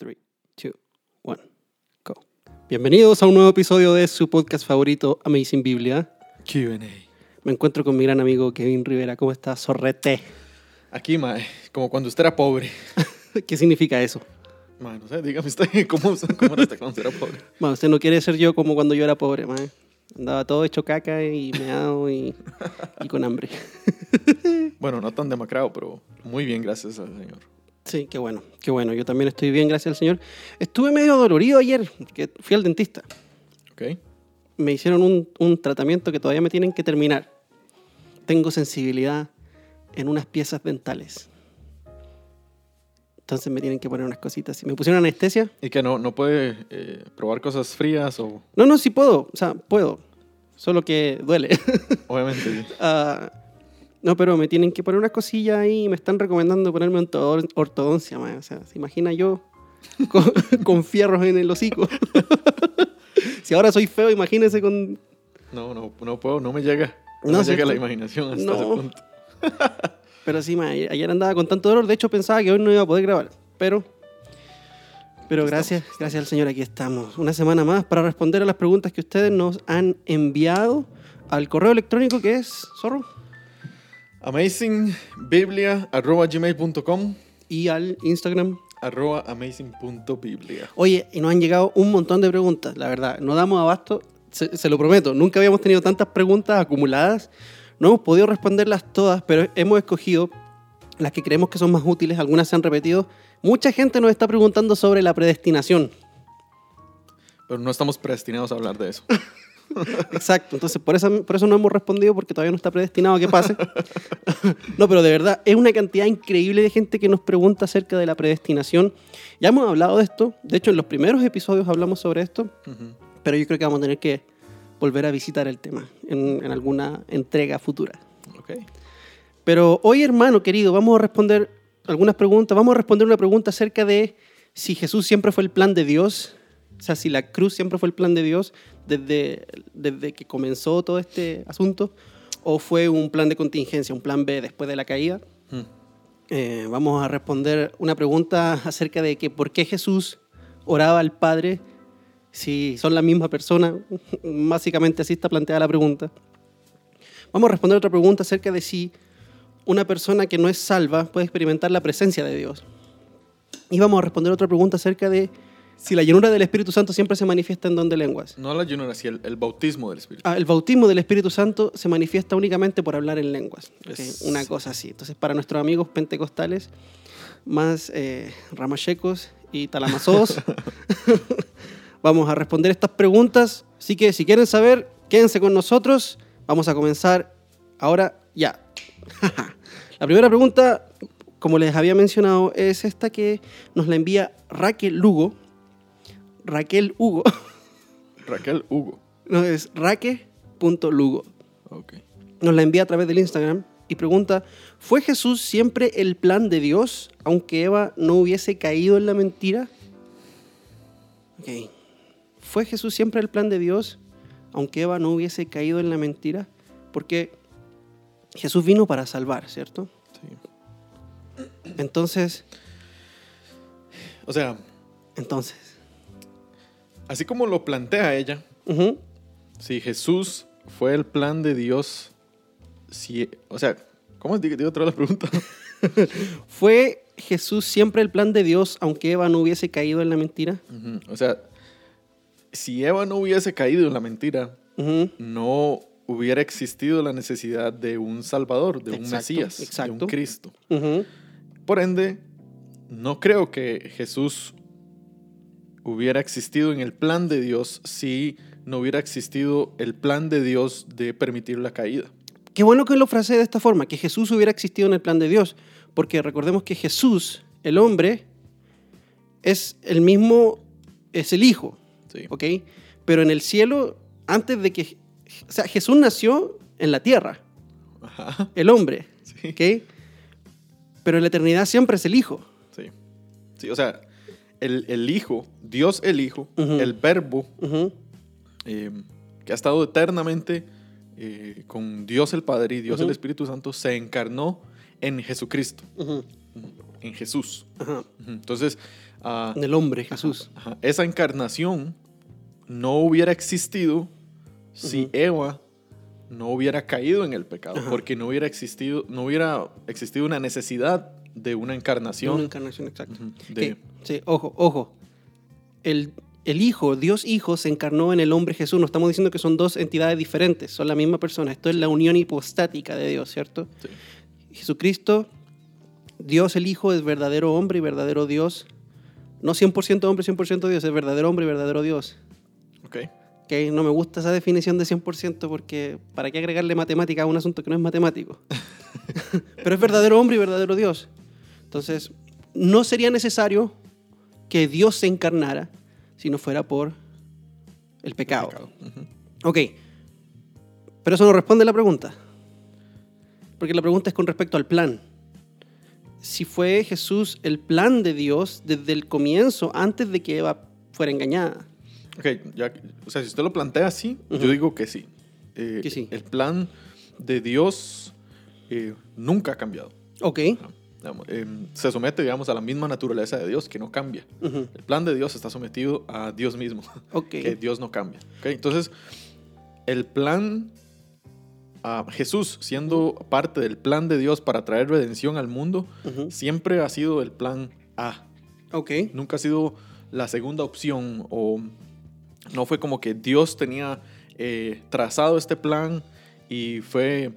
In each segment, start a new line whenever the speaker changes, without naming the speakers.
3, 2, 1, go. Bienvenidos a un nuevo episodio de su podcast favorito, Amazing Biblia.
QA.
Me encuentro con mi gran amigo Kevin Rivera. ¿Cómo estás, Sorrete?
Aquí, mae, como cuando usted era pobre.
¿Qué significa eso?
Mae, no sé, dígame usted cómo, cómo era usted cuando era pobre.
Bueno, usted no quiere ser yo como cuando yo era pobre, mae. Andaba todo hecho caca y meado y, y con hambre.
Bueno, no tan demacrado, pero muy bien, gracias al Señor.
Sí, qué bueno, qué bueno. Yo también estoy bien, gracias al Señor. Estuve medio dolorido ayer, que fui al dentista.
¿Ok?
Me hicieron un, un tratamiento que todavía me tienen que terminar. Tengo sensibilidad en unas piezas dentales. Entonces me tienen que poner unas cositas. Y me pusieron anestesia.
Y que no, no puede eh, probar cosas frías o,
No, no, sí puedo. O sea, puedo. Solo que duele.
obviamente, sí.
Ah, no, pero me tienen que poner unas cosillas ahí y me están recomendando ponerme orto- ortodoncia, man. O sea, se imagina yo con, con fierros en el hocico. si ahora soy feo, imagínese con...
No, no, no puedo, no me llega. No,
No,
me llega la imaginación hasta
No.
ese punto.
Pero sí, man, ayer andaba con tanto dolor. De hecho, pensaba que hoy no iba a poder grabar. Pero... Pero
Aquí
gracias, gracias al Señor, aquí estamos. Una semana más para responder a las preguntas que ustedes nos han enviado al correo electrónico que es, Zorro,
amazingbiblia.gmail.com
y al Instagram
arroba amazing.biblia.
Oye, y nos han llegado un montón de preguntas, la verdad. No damos abasto, se, se lo prometo. Nunca habíamos tenido tantas preguntas acumuladas. No hemos podido responderlas todas, pero hemos escogido las que creemos que son más útiles. Algunas se han repetido. Mucha gente nos está preguntando sobre la predestinación.
Pero no estamos predestinados a hablar de eso.
Exacto, entonces por eso, por eso no hemos respondido, porque todavía no está predestinado a que pase. no, pero de verdad, es una cantidad increíble de gente que nos pregunta acerca de la predestinación. Ya hemos hablado de esto, de hecho en los primeros episodios hablamos sobre esto. Pero yo creo que vamos a tener que volver a visitar el tema en, en alguna entrega futura.
Ok.
Pero hoy, hermano querido, vamos a responder algunas preguntas. Vamos a responder una pregunta acerca de si Jesús siempre fue el plan de Dios, o sea, si la cruz siempre fue el plan de Dios desde, desde que comenzó todo este asunto, o fue un plan de contingencia, un plan B después de la caída.
Mm.
Eh, vamos a responder una pregunta acerca de que por qué Jesús oraba al Padre si son la misma persona. Básicamente así está planteada la pregunta. Vamos a responder otra pregunta acerca de si una persona que no es salva puede experimentar la presencia de Dios. Y vamos a responder otra pregunta acerca de si la llenura del Espíritu Santo siempre se manifiesta en don de lenguas.
No la llenura, sí, el, el bautismo del Espíritu.
Ah, el bautismo del Espíritu Santo se manifiesta únicamente por hablar en lenguas.
Es-
Una cosa así. Entonces, para nuestros amigos pentecostales más eh, ramachecos y talamazos, vamos a responder estas preguntas. Así que si quieren saber, quédense con nosotros. Vamos a comenzar ahora ya. la primera pregunta, como les había mencionado, es esta que nos la envía Raquel Lugo. Raquel Hugo.
Raquel Hugo.
No, es raque.lugo.
Ok.
Nos la envía a través del Instagram y pregunta, ¿fue Jesús siempre el plan de Dios aunque Eva no hubiese caído en la mentira? Ok. ¿Fue Jesús siempre el plan de Dios aunque Eva no hubiese caído en la mentira? Porque Jesús vino para salvar, ¿cierto?
Sí.
Entonces,
O sea,
entonces.
Así como lo plantea ella, si Jesús fue el plan de Dios, si, o sea, ¿cómo digo, digo otra vez la pregunta?
¿Fue Jesús siempre el plan de Dios aunque Eva no hubiese caído en la mentira?
O sea, si Eva no hubiese caído en la mentira, no hubiera existido la necesidad de un Salvador, de un
Exacto,
Mesías, de un Cristo. Por ende, no creo que Jesús hubiera existido en el plan de Dios si no hubiera existido el plan de Dios de permitir la caída.
Qué bueno que lo frase de esta forma, que Jesús hubiera existido en el plan de Dios, porque recordemos que Jesús, el hombre, es el mismo, es el Hijo,
Sí.
¿ok? Pero en el cielo, antes de que, o sea, Jesús nació en la tierra,
Ajá.
el hombre,
Sí.
¿ok? Pero en la eternidad siempre es el Hijo.
Sí. Sí, o sea, el, el Hijo, Dios el Hijo, el Verbo, eh, que ha estado eternamente eh, con Dios el Padre y Dios el Espíritu Santo, se encarnó en Jesucristo. En Jesús. Entonces, ah,
En el hombre, Jesús.
ajá, esa encarnación no hubiera existido si. Eva no hubiera caído en el pecado, porque no hubiera existido, no hubiera existido una necesidad de una encarnación.
Una encarnación Que-
de,
sí, ojo, ojo. El, el Hijo, Dios Hijo, se encarnó en el hombre Jesús. No estamos diciendo que son dos entidades diferentes, son la misma persona. Esto es la unión hipostática de Dios, ¿cierto?
sí.
Jesucristo, Dios el Hijo, es verdadero hombre y verdadero Dios. No 100% hombre, 100% Dios, es verdadero hombre y verdadero Dios.
Ok.
¿ok? No me gusta esa definición de 100% porque ¿para qué agregarle matemática a un asunto que no es matemático? Pero es verdadero hombre y verdadero Dios. Entonces, no sería necesario que Dios se encarnara si no fuera por el pecado.
Pecado. Ujú.
Ok, pero eso no responde a la pregunta. Porque la pregunta es con respecto al plan. Si fue Jesús el plan de Dios desde el comienzo, antes de que Eva fuera engañada.
Ok, ya, o sea, si usted lo plantea así, yo digo que sí. Eh,
Que sí.
El plan de Dios eh, nunca ha cambiado.
Ok.
Digamos, eh, se somete, digamos, a la misma naturaleza de Dios, que no cambia. El plan de Dios está sometido a Dios mismo,
Ok.
que Dios no cambia. ¿ok? Entonces, el plan, a Jesús siendo parte del plan de Dios para traer redención al mundo, siempre ha sido el plan A.
Ok.
Nunca ha sido la segunda opción o no fue como que Dios tenía eh, trazado este plan y fue,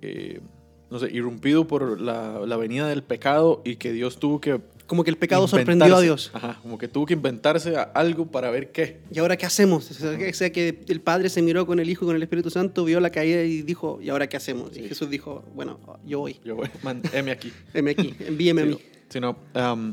eh, no sé, irrumpido por la, la venida del pecado y que Dios tuvo que...
Como que el pecado sorprendió a Dios.
Ajá, como que tuvo que inventarse a- algo para ver qué.
¿Y ahora qué hacemos? O sea, que- el Padre se miró con el Hijo y con el Espíritu Santo, vio la caída y dijo, ¿y ahora qué hacemos? Y. Jesús dijo, bueno, yo voy.
Yo voy, man, aquí.
Aquí, envíeme a
Sí,
mí.
no, sí, no, um,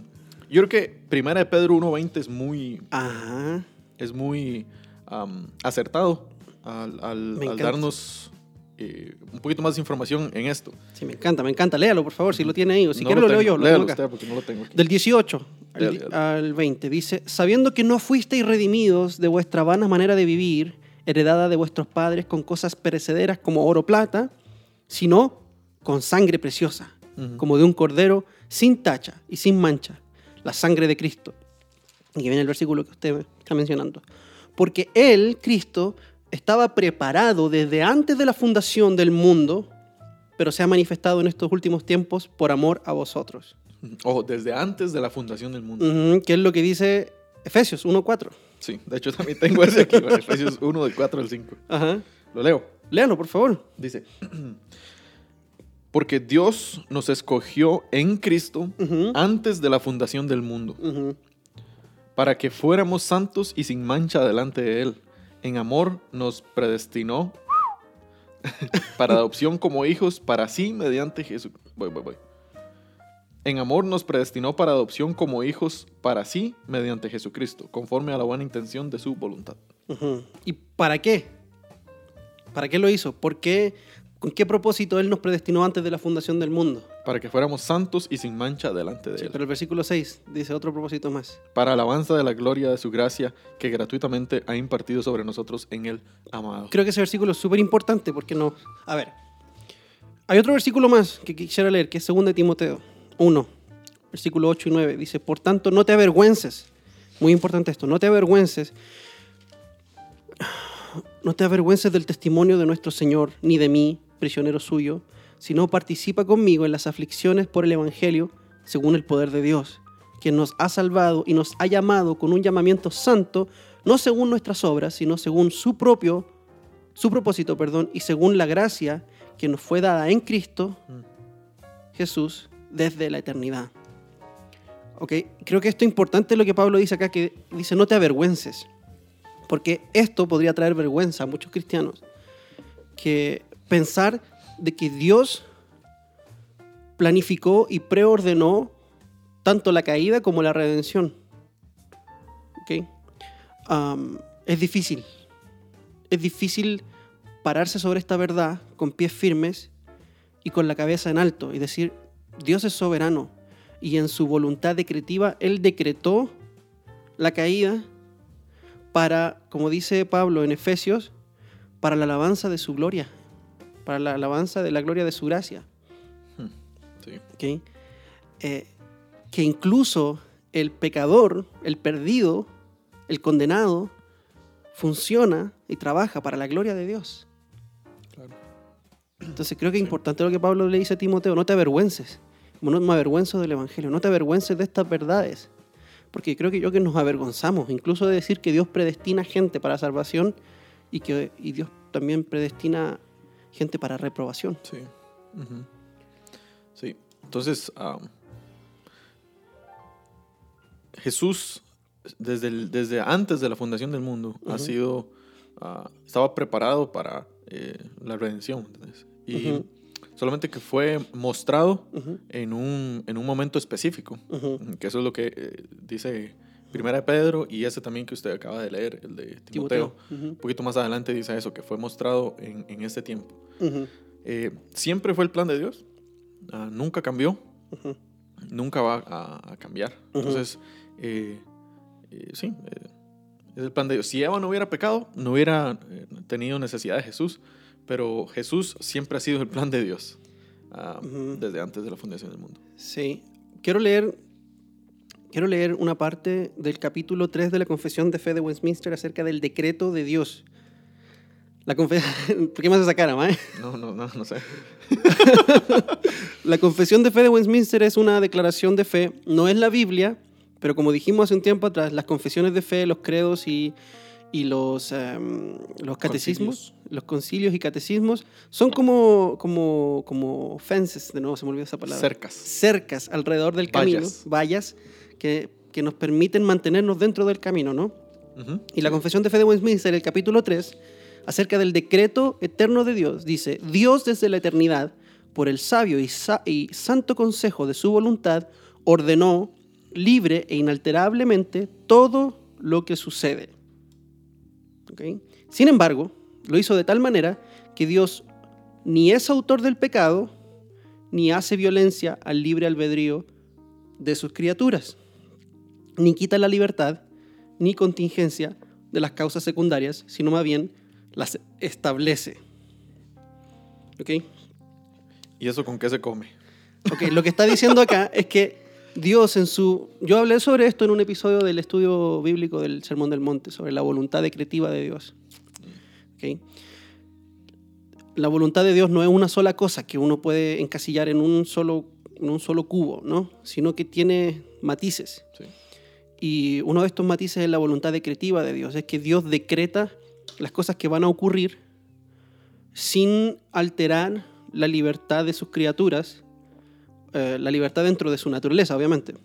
yo creo que Primera de Pedro 1.20 es muy,
Ajá.
es muy um, acertado al, darnos eh, un poquito más de información en esto.
Sí, me encanta, me encanta. Léalo, por favor, si lo tiene ahí. O si
No
quiere lo, leo
tengo.
yo. Lo
Léalo
tengo acá.
usted porque no lo tengo aquí.
Del 18 al,
Léalo,
di-
léalo.
al 20 dice, sabiendo que no fuisteis redimidos de vuestra vana manera de vivir, heredada de vuestros padres con cosas perecederas como oro o plata, sino con sangre preciosa,
Ujú.
como de un cordero sin tacha y sin mancha, la sangre de Cristo. Y viene el versículo que usted está mencionando. Porque Él, Cristo, estaba preparado desde antes de la fundación del mundo, pero se ha manifestado en estos últimos tiempos por amor a vosotros.
Ojo, desde antes de la fundación del mundo.
Ujú, que es lo que dice Efesios 1.4.
Sí, de hecho también tengo ese aquí, Efesios 1 del 4 al 5.
Ajá.
Lo leo.
Léalo, por favor.
Dice, porque Dios nos escogió en Cristo antes de la fundación del mundo, para que fuéramos santos y sin mancha delante de Él. En amor nos predestinó para adopción como hijos para sí mediante Jesús. Voy, voy, voy. En amor nos predestinó para adopción como hijos para sí mediante Jesucristo, conforme a la buena intención de su voluntad.
¿Y para qué? ¿Para qué lo hizo? ¿Por qué? ¿Con qué propósito Él nos predestinó antes de la fundación del mundo?
Para que fuéramos santos y sin mancha delante de
Sí,
Él.
pero el versículo 6 dice otro propósito más.
para alabanza de la gloria de su gracia que gratuitamente ha impartido sobre nosotros en el amado.
Creo que ese versículo es súper importante porque no... A ver, hay otro versículo más que quisiera leer, que es 2 de Timoteo 1, versículo 8 y 9. Dice, por tanto, no te avergüences. Muy importante esto, no te avergüences. No te avergüences del testimonio de nuestro Señor, ni de mí, prisionero suyo, sino participa conmigo en las aflicciones por el Evangelio, según el poder de Dios, quien nos ha salvado y nos ha llamado con un llamamiento santo, no según nuestras obras, sino según su propio, su propósito, perdón, y según la gracia que nos fue dada en Cristo Jesús desde la eternidad. ¿Ok? Creo que esto es importante lo que Pablo dice acá, que dice no te avergüences, porque esto podría traer vergüenza a muchos cristianos, que pensar de que Dios planificó y preordenó tanto la caída como la redención. ¿Ok? Am, es difícil. Es difícil pararse sobre esta verdad con pies firmes y con la cabeza en alto y decir, Dios es soberano y en su voluntad decretiva Él decretó la caída para, como dice Pablo en Efesios, para la alabanza de su gloria, para la alabanza de la gloria de su gracia.
Sí.
¿ok? Eh, que incluso el pecador, el perdido, el condenado, funciona y trabaja para la gloria de Dios.
Claro.
Entonces creo que es importante lo que Pablo le dice a Timoteo, no te avergüences, como no me avergüenzo del Evangelio, no te avergüences de estas verdades, porque creo que yo que nos avergonzamos, incluso de decir que Dios predestina gente para salvación y que y Dios también predestina gente para reprobación.
Sí. Sí. Entonces, Jesús, desde, el- desde antes de la fundación del mundo, ha sido, ah, estaba preparado para eh, la redención. ¿entendés? Y solamente que fue mostrado en un, en un momento específico, que eso es lo que eh, dice Primera de Pedro y ese también que usted acaba de leer, el de Timoteo.
Timoteo. Ujú,
Un poquito más adelante dice eso, que fue mostrado en, en este tiempo. Eh, siempre fue el plan de Dios, ah, nunca cambió, nunca va a, a cambiar. Entonces, eh, eh, sí, eh, es el plan de Dios. Si Eva no hubiera pecado, no hubiera eh, tenido necesidad de Jesús, pero Jesús siempre ha sido el plan de Dios ah, desde antes de la fundación del mundo.
Sí. Quiero leer, quiero leer una parte del capítulo 3 de la Confesión de Fe de Westminster acerca del decreto de Dios. La confe- ¿Por qué me hace esa cara, mae?
No, no, no, no sé.
La Confesión de Fe de Westminster es una declaración de fe, no es la Biblia, pero como dijimos hace un tiempo atrás, las confesiones de fe, los credos y, y los, em, los catecismos, los concilios y catecismos, son como, como, como fences, de nuevo se me olvidó esa palabra.
Cercas.
cercas alrededor del camino,
Vallas.
vallas que, que nos permiten mantenernos dentro del camino, ¿no? Y la Confesión de Fe de Westminster, el capítulo 3, acerca del decreto eterno de Dios, dice, Dios desde la eternidad, por el sabio y, sa- y santo consejo de su voluntad, ordenó libre e inalterablemente todo lo que sucede. Sin embargo, lo hizo de tal manera que Dios ni es autor del pecado, ni hace violencia al libre albedrío de sus criaturas, ni quita la libertad, ni contingencia de las causas secundarias, sino más bien las establece. ¿Ok?
¿Y eso con qué se come?
Ok, lo que está diciendo acá es que Dios en su... Yo hablé sobre esto en un episodio del estudio bíblico del Sermón del Monte, sobre la voluntad decretiva de Dios. Ok. La voluntad de Dios no es una sola cosa que uno puede encasillar en un solo, en un solo cubo, ¿no? Sino que tiene matices.
Sí.
Y uno de estos matices es la voluntad decretiva de Dios. Es que Dios decreta las cosas que van a ocurrir sin alterar la libertad de sus criaturas, eh, la libertad dentro de su naturaleza, obviamente,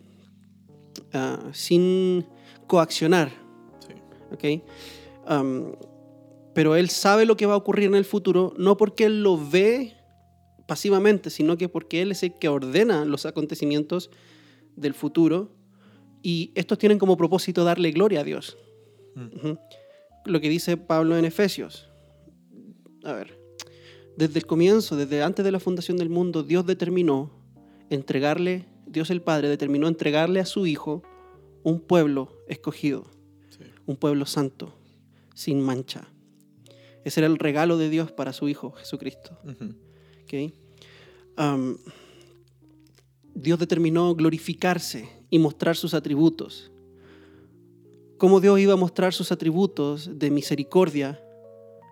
Ah, sin coaccionar.
Sí.
pero Él sabe lo que va a ocurrir en el futuro, no porque Él lo ve pasivamente, sino que porque Él es el que ordena los acontecimientos del futuro y estos tienen como propósito darle gloria a Dios.
Mm.
Lo que dice Pablo en Efesios. A ver, desde el comienzo, desde antes de la fundación del mundo, Dios determinó entregarle, Dios el Padre determinó entregarle a su Hijo un pueblo escogido,
Sí.
un pueblo santo, sin mancha. Ese era el regalo de Dios para su Hijo, Jesucristo.
Ujú.
¿ok? Am, Dios determinó glorificarse y mostrar sus atributos. ¿Cómo Dios iba a mostrar sus atributos de misericordia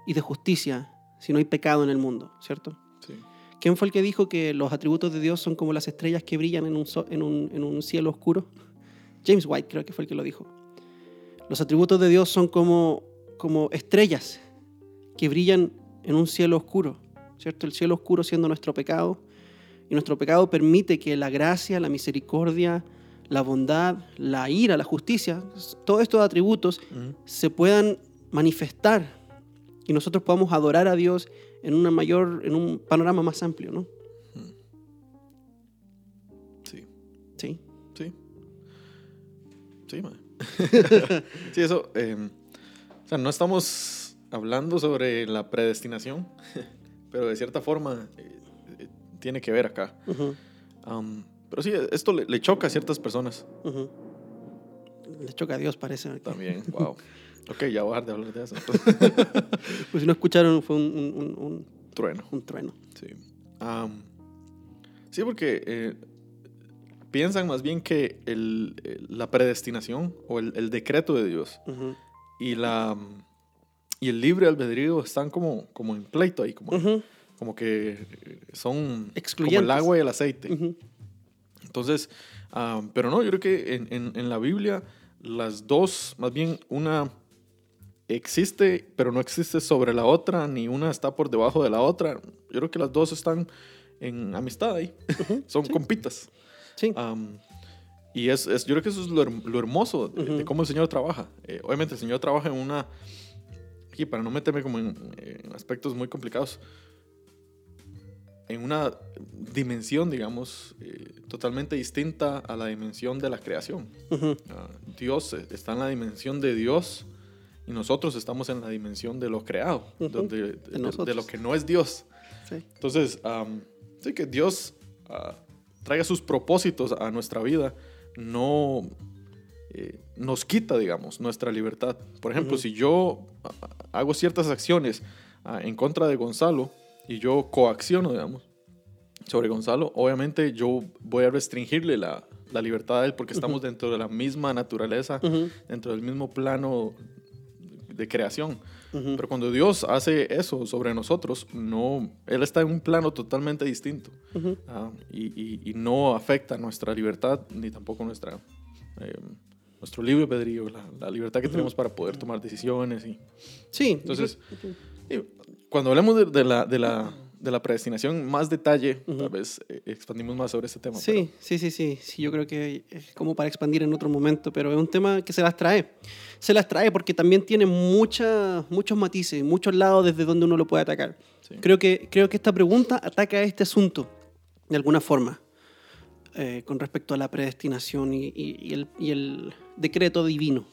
y de justicia si no hay pecado en el mundo, ¿cierto?
Sí.
¿Quién fue el que dijo que los atributos de Dios son como las estrellas que brillan en un, so- en un- en un cielo oscuro? James White creo que fue el que lo dijo. Los atributos de Dios son como, como estrellas que brillan en un cielo oscuro, ¿cierto? El cielo oscuro siendo nuestro pecado. Y nuestro pecado permite que la gracia, la misericordia, la bondad, la ira, la justicia, todos estos atributos se puedan manifestar y nosotros podamos adorar a Dios en una mayor, en un panorama más amplio, ¿no?
Sí.
Sí.
Sí. Sí, man. sí, eso. eh, o sea, no estamos hablando sobre la predestinación, pero de cierta forma eh, eh, tiene que ver acá. Am, pero sí, esto le, le choca a ciertas personas.
Le choca a Dios, parece.
también. wow. Ok, ya voy a dejar de hablar de eso.
Pues si no escucharon, fue un, un- un- un-
Trueno.
un trueno.
Sí. Sí, porque eh, piensan más bien que el- la predestinación o el, el decreto de Dios y, la, y el libre albedrío están como, como en pleito ahí, como, como que eh, son como el agua y el aceite.
Ujú.
Entonces, ah, pero no, yo creo que en, en- en la Biblia las dos, más bien una existe, pero no existe sobre la otra, ni una está por debajo de la otra. Yo creo que las dos están en amistad ahí, son
sí.
compitas.
Sí.
Y es, es- yo creo que eso es lo, herm- lo hermoso de, cómo el Señor trabaja. Eh, obviamente el Señor trabaja en una, aquí para no meterme como en, en aspectos muy complicados, en una dimensión, digamos, eh, totalmente distinta a la dimensión de la creación. Ah, Dios está en la dimensión de Dios y nosotros estamos en la dimensión de lo creado, de, de- de
nosotros.
lo que no es Dios.
Sí.
Entonces, am, sí que Dios ah, traiga sus propósitos a nuestra vida, no eh, nos quita, digamos, nuestra libertad. Por ejemplo, si yo ah, hago ciertas acciones en contra de Gonzalo y yo coacciono, digamos, sobre Gonzalo, obviamente yo voy a restringirle la, la libertad a él porque estamos dentro de la misma naturaleza,
Ujú.
dentro del mismo plano de creación.
Ujú.
Pero cuando Dios hace eso sobre nosotros, no, Él está en un plano totalmente distinto ah, y, y- y no afecta nuestra libertad ni tampoco nuestra, eh, nuestro libre albedrío, la, la libertad que tenemos para poder tomar decisiones. Y,
Sí.
Entonces, y cuando hablemos de, de la, de, la, de la predestinación, más detalle,
Ujú.
tal vez eh, expandimos más sobre este tema.
Sí, sí, sí, sí, sí. Yo creo que es como para expandir en otro momento, pero es un tema que se las trae. Se las trae porque también tiene mucha, muchos matices, muchos lados desde donde uno lo puede atacar.
Sí.
Creo, que, creo que esta pregunta ataca a este asunto de alguna forma eh, con respecto a la predestinación y, y- y el, y el decreto divino.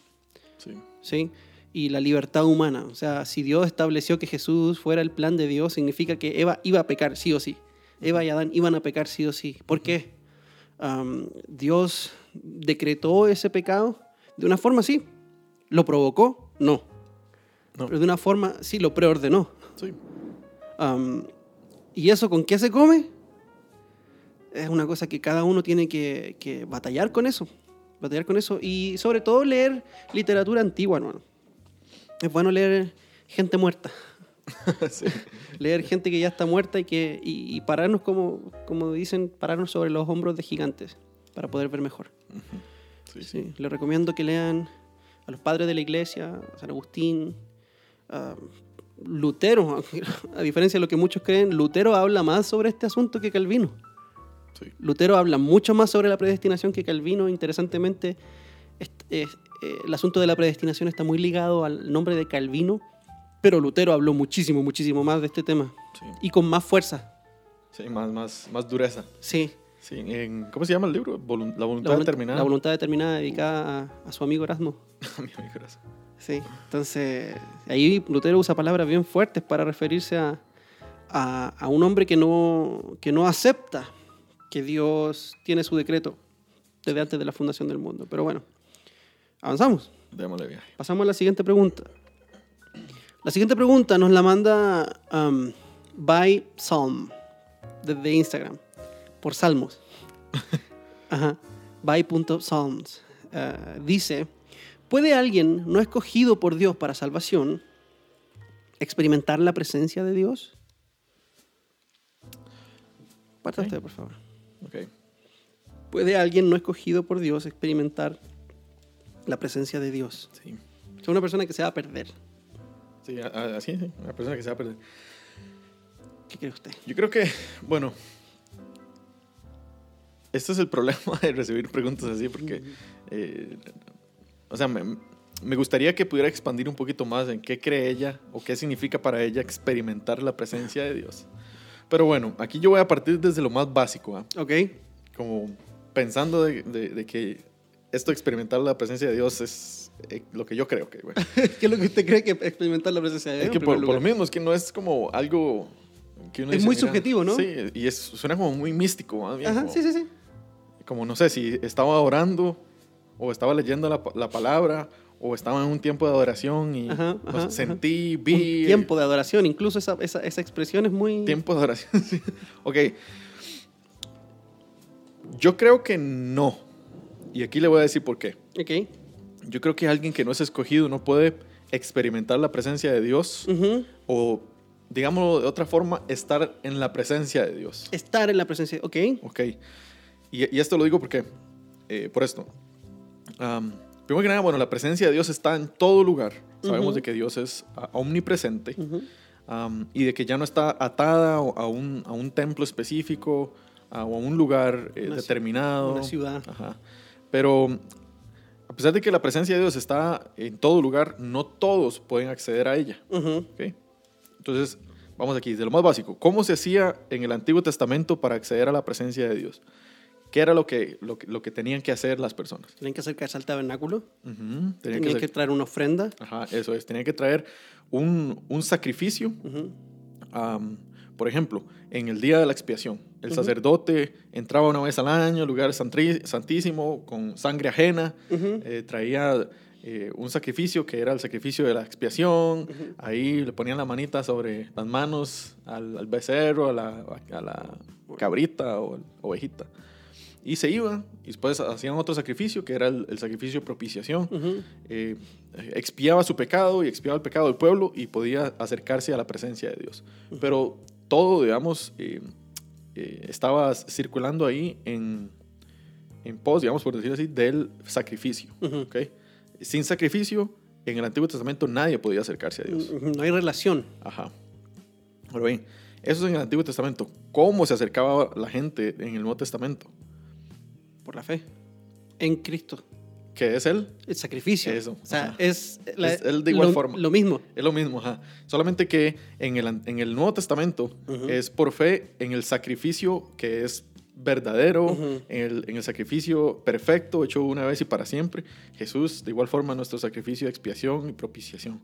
Sí.
¿sí? Y la libertad humana. O sea, si Dios estableció que Jesús fuera el plan de Dios, significa que Eva iba a pecar sí o sí. Eva y Adán iban a pecar sí o sí. ¿Por qué? Am, Dios decretó ese pecado de una forma sí. ¿Lo provocó? No.
No.
Pero de una forma sí lo preordenó.
Sí.
Am, ¿Y eso con qué se come? Es una cosa que cada uno tiene que, que batallar con eso. Batallar con eso. Y sobre todo leer literatura antigua, hermano. Es bueno leer gente muerta.
sí.
Leer gente que ya está muerta y, que, y, y pararnos, como, como dicen, pararnos sobre los hombros de gigantes para poder ver mejor.
Sí, sí.
Sí, les recomiendo que lean a los padres de la iglesia, a San Agustín, a Lutero. A diferencia de lo que muchos creen, Lutero habla más sobre este asunto que Calvino. Lutero habla mucho más sobre la predestinación que Calvino. Interesantemente, est- es- eh, el asunto de la predestinación está muy ligado al nombre de Calvino, pero Lutero habló muchísimo, muchísimo más de este tema
Sí.
y con más fuerza.
Sí, más, más, más dureza.
Sí,
Sí, en- ¿Cómo se llama el libro? Volun- la
la,
voluntad
volunt-
determinada.
la voluntad determinada dedicada a, a su amigo Erasmo.
Mi amigo Erasmo.
Sí, entonces ahí Lutero usa palabras bien fuertes para referirse a, a, a un hombre que no, que no acepta que Dios tiene su decreto desde antes de la fundación del mundo. Pero bueno, avanzamos.
Démosle viaje.
Pasamos a la siguiente pregunta. La siguiente pregunta nos la manda um, by Psalm desde Instagram por Salmos. Ajá. By.psalms. Uh, dice, ¿puede alguien no escogido por Dios para salvación experimentar la presencia de Dios? Parta usted, por favor.
Ok.
¿Puede alguien no escogido por Dios experimentar la presencia de Dios?
Sí.
Es una persona que se va a perder.
Sí, así, sí. Una persona que se va a perder.
¿Qué cree usted?
Yo creo que, bueno, este es el problema de recibir preguntas así, porque, eh, o sea, me, me gustaría que pudiera expandir un poquito más en qué cree ella o qué significa para ella experimentar la presencia de Dios. Pero bueno, aquí yo voy a partir desde lo más básico, ¿ah?
Ok.
como pensando de, de- de que esto experimentar la presencia de Dios es eh, lo que yo creo que.
¿Qué es lo que usted cree que experimentar la presencia de Dios?
Es que por, por lo mismo, es que no es como algo que uno
Es
dice,
muy
mira,
subjetivo, ¿no?
Sí, y es, suena como muy místico, más bien.
Ajá,
como,
sí, sí, sí.
como no sé si estaba orando o estaba leyendo la, la palabra o estaba en un tiempo de adoración y
Ajá, ajá.
sentí,
Un
vi.
tiempo de adoración, incluso esa, esa, esa expresión es muy...
Tiempo de adoración. sí. ok. Yo creo que no. Y aquí le voy a decir por qué.
Ok.
Yo creo que alguien que no es escogido no puede experimentar la presencia de Dios o, digámoslo de otra forma, estar en la presencia de Dios.
Estar en la presencia. Ok.
Ok. Y, y esto lo digo porque, eh, por esto. Primero que nada, bueno, la presencia de Dios está en todo lugar. Sabemos de que Dios es omnipresente y de que ya no está atada a un, a un templo específico a- o a un lugar eh,
Una
determinado.
una ciudad.
Ajá. Pero a pesar de que la presencia de Dios está en todo lugar, no todos pueden acceder a ella. Entonces, vamos aquí, de lo más básico. ¿Cómo se hacía en el Antiguo Testamento para acceder a la presencia de Dios? ¿Qué era lo que, lo lo que tenían que hacer las personas?
Tienen que acercarse al tabernáculo.
Ujú, Tenían
Tenían
que,
traer una ofrenda.
Ajá, eso es. Tenían que traer un, un sacrificio. Am, por ejemplo, en el día de la expiación, el
Ujú.
sacerdote entraba una vez al año al lugar santísimo con sangre ajena,
Ujú.
eh, traía eh, un sacrificio que era el sacrificio de la expiación,
Ujú.
ahí le ponían la manita sobre las manos al, al becerro, a la, a la cabrita o ovejita. Y se iba, y después hacían otro sacrificio, que era el, el sacrificio de propiciación.
Ujú.
Eh, expiaba su pecado y expiaba el pecado del pueblo y podía acercarse a la presencia de Dios. Pero todo, digamos, eh, eh, estaba circulando ahí en, en pos, digamos, por decirlo así, del sacrificio.
Ujú.
¿ok? Sin sacrificio, en el Antiguo Testamento nadie podía acercarse a Dios.
No hay relación.
Ajá. Ahora bien, eso es en el Antiguo Testamento. ¿Cómo se acercaba la gente en el Nuevo Testamento?
por la fe en Cristo.
¿Qué es Él?
El sacrificio.
Eso,
O sea,
ajá.
es, la-
Es él de igual
lo,
forma.
Lo mismo.
Es lo mismo, ajá. Solamente que en el, en el Nuevo Testamento es por fe en el sacrificio que es verdadero, en, el, en el sacrificio perfecto, hecho una vez y para siempre. Jesús, de igual forma, nuestro sacrificio de expiación y propiciación.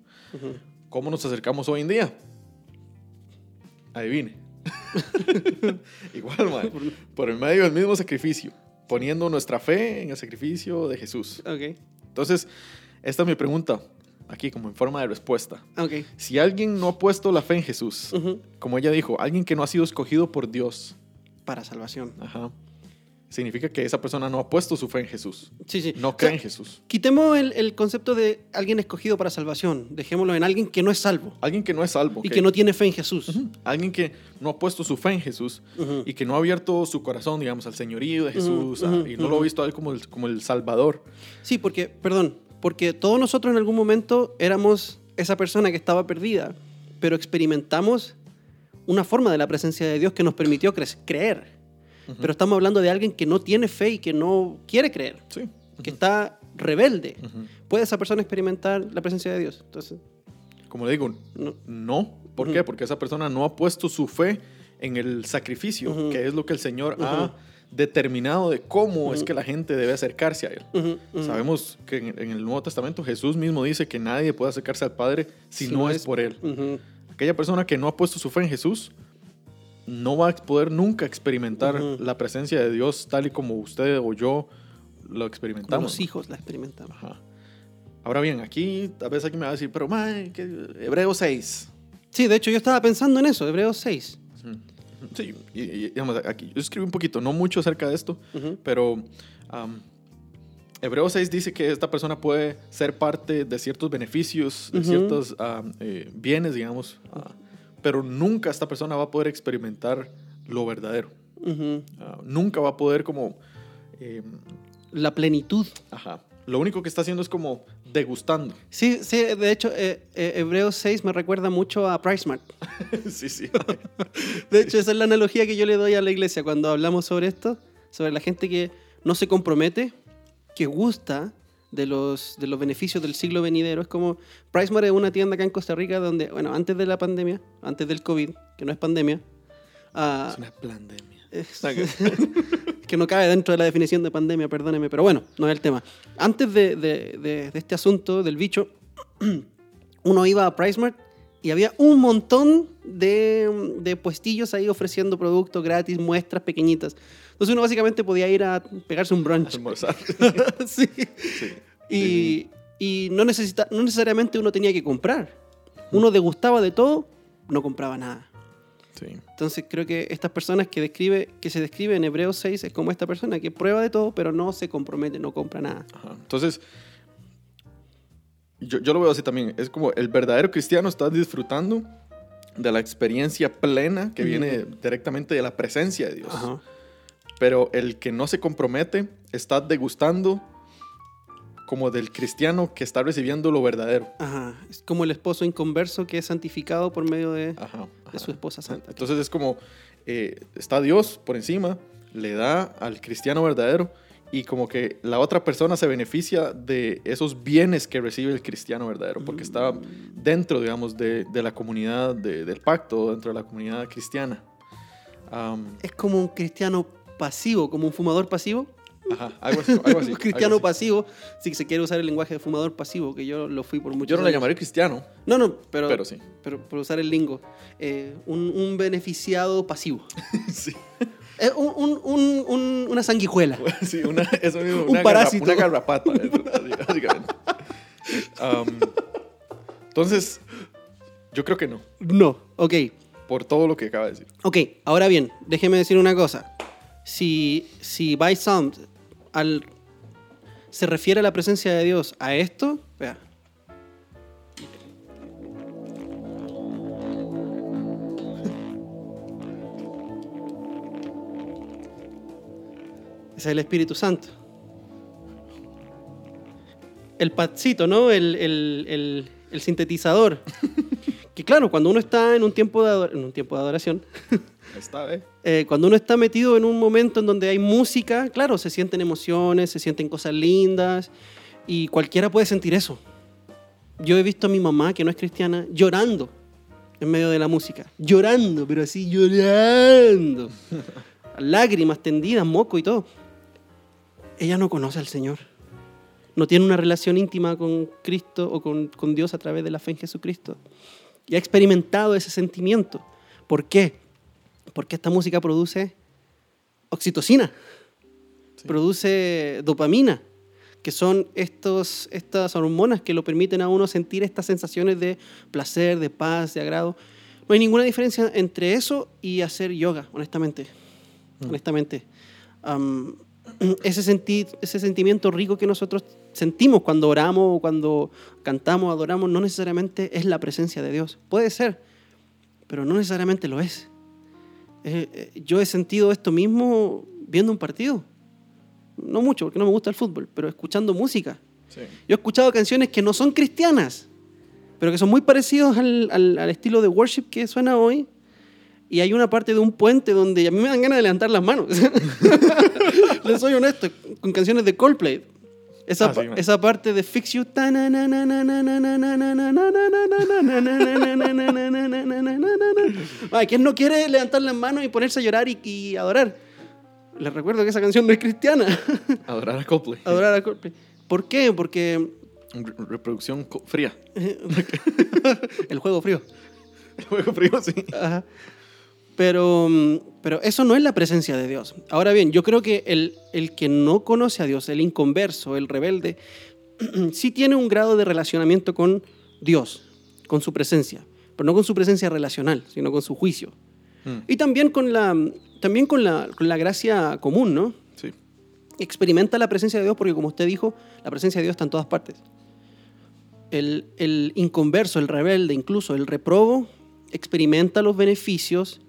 ¿Cómo nos acercamos hoy en día? Adivine. igual, mae, por el medio del mismo sacrificio, poniendo nuestra fe en el sacrificio de Jesús.
Ok.
Entonces, esta es mi pregunta, aquí como en forma de respuesta.
Ok.
Si alguien no ha puesto la fe en Jesús, como ella dijo, alguien que no ha sido escogido por Dios,
Para salvación.
ajá, significa que esa persona no ha puesto su fe en Jesús,
Sí, sí.
no
O
cree
sea,
en Jesús.
Quitemos el, el concepto de alguien escogido para salvación. Dejémoslo en alguien que no es salvo
Alguien que no es salvo,
y que no tiene fe en Jesús.
Alguien que no ha puesto su fe en Jesús y que no ha abierto su corazón, digamos, al señorío de Jesús a- y no lo ha visto a él como el, como el Salvador.
Sí, porque, perdón, porque todos nosotros en algún momento éramos esa persona que estaba perdida, pero experimentamos una forma de la presencia de Dios que nos permitió Pero estamos hablando de alguien que no tiene fe y que no quiere creer,
Sí.
que está rebelde. ¿Puede esa persona experimentar la presencia de Dios? Entonces,
Como le digo,
no.
no. ¿Por qué? Porque esa persona no ha puesto su fe en el sacrificio, que es lo que el Señor ha determinado de cómo es que la gente debe acercarse a Él. Sabemos que en, en el Nuevo Testamento Jesús mismo dice que nadie puede acercarse al Padre si, no, es por Él. Aquella persona que no ha puesto su fe en Jesús no va a poder nunca experimentar la presencia de Dios tal y como usted o yo lo
Como
experimentamos.
los hijos la experimentamos.
Ajá. Ahora bien, aquí a veces aquí me va a decir, pero mae, que Hebreo 6.
Sí, de hecho yo estaba pensando en eso, Hebreos 6.
Ujú. Sí, y, y, digamos, aquí yo escribí un poquito, no mucho acerca de esto, pero Hebreo 6 dice que esta persona puede ser parte de ciertos beneficios, de ciertos eh, bienes, digamos, pero nunca esta persona va a poder experimentar lo verdadero. Ah, nunca va a poder como... em,
La plenitud.
ajá. Lo único que está haciendo es como degustando.
Sí, sí, de hecho, eh, eh, Hebreos 6 me recuerda mucho a PriceMart.
sí, sí.
De hecho, esa es la analogía que yo le doy a la iglesia cuando hablamos sobre esto, sobre la gente que no se compromete, que gusta de los, de los beneficios del siglo venidero. Es como PriceMart es una tienda acá en Costa Rica donde, bueno, antes de la pandemia, antes del COVID, que no es pandemia, ah,
es una pandemia.
es- que no cabe dentro de la definición de pandemia, perdóneme, pero bueno, no es el tema. Antes de, de- de- de este asunto del bicho, uno iba a PriceMart y había un montón de, de puestillos ahí ofreciendo productos gratis, muestras pequeñitas. Entonces uno básicamente podía ir a pegarse un brunch.
Almorzar.
Sí.
Sí.
Y, y no, necesita, no necesariamente uno tenía que comprar. Uno degustaba de todo, no compraba nada.
Sí.
Entonces creo que estas personas que, describe, que se describe en Hebreos 6 es como esta persona que prueba de todo, pero no se compromete, no compra nada.
Ajá. Entonces, yo, yo lo veo así también. Es como el verdadero cristiano está disfrutando de la experiencia plena que viene directamente de la presencia de Dios.
Ajá.
Pero el que no se compromete está degustando como del cristiano que está recibiendo lo verdadero.
Ajá. Es como el esposo inconverso que es santificado por medio de,
Ajá,
de
ajá.
su esposa santa.
Entonces es como, eh, está Dios por encima, le da al cristiano verdadero y como que la otra persona se beneficia de esos bienes que recibe el cristiano verdadero, porque está dentro, digamos, de, de la comunidad de- del pacto, dentro de la comunidad cristiana. Am,
Es como un cristiano pasivo, como un fumador pasivo.
ajá, algo así. algo así,
un cristiano
algo así.
pasivo, si se quiere usar el lenguaje de fumador pasivo, que yo lo fui por mucho
Yo no le llamaré cristiano,
No, no, pero,
pero sí.
pero por usar el lingo. eh, un, un beneficiado pasivo.
sí.
Eh, un- un- un- un- una sanguijuela.
Sí, una, eso mismo,
Un
una, garra-
parásito.
una garrapata, básicamente. Am, entonces, yo creo que no,
No, ok.
por todo lo que acaba de decir.
Ok, ahora bien, déjeme decir una cosa. Si, si by sound al, se refiere a la presencia de Dios a esto, vea. Ese es el Espíritu Santo. El patcito, ¿no? El, el- el- el sintetizador. Que claro, cuando uno está en un tiempo de, en un tiempo de adoración,
está, ¿eh?
eh, cuando uno está metido en un momento en donde hay música, claro, se sienten emociones, se sienten cosas lindas y cualquiera puede sentir eso. Yo he visto a mi mamá, que no es cristiana, llorando en medio de la música. Llorando, pero así llorando. Lágrimas tendidas, moco y todo. Ella no conoce al Señor. No tiene una relación íntima con Cristo o con, con Dios a través de la fe en Jesucristo. Y ha experimentado ese sentimiento. ¿Por qué? Porque esta música produce oxitocina,
Sí.
produce dopamina, que son estos, estas hormonas que lo permiten a uno sentir estas sensaciones de placer, de paz, de agrado. No hay ninguna diferencia entre eso y hacer yoga, honestamente.
Mm.
Honestamente. Am, ese, senti- ese sentimiento rico que nosotros sentimos cuando oramos cuando cantamos, adoramos, no necesariamente es la presencia de Dios. Puede ser, pero no necesariamente lo es. Eh, eh, yo he sentido esto mismo viendo un partido. No mucho, porque no me gusta el fútbol, pero escuchando música.
Sí.
Yo he escuchado canciones que no son cristianas, pero que son muy parecidos al, al- al estilo de worship que suena hoy. Y hay una parte de un puente donde a mí me dan ganas de levantar las manos. Les soy honesto, con canciones de Coldplay. Esa,
Ah, sí,
pa- esa parte de Fix You. Ay, ¿Quién no quiere levantar las manos y ponerse a llorar y, y adorar? Les recuerdo que esa canción no es cristiana.
Adorar a Coldplay.
adorar a Coldplay. ¿Por qué? Porque
Re- Reproducción fría.
el juego frío.
El juego frío, sí.
Ajá. Pero, mm, pero eso no es la presencia de Dios. Ahora bien, yo creo que el, el que no conoce a Dios, el inconverso, el rebelde, sí tiene un grado de relacionamiento con Dios, con su presencia, pero no con su presencia relacional, sino con su juicio.
Mm,
Y también con la, también con la, con la gracia común, ¿no?
Sí.
experimenta la presencia de Dios porque, como usted dijo, la presencia de Dios está en todas partes. El, el inconverso, el rebelde, incluso el reprobo, experimenta los beneficios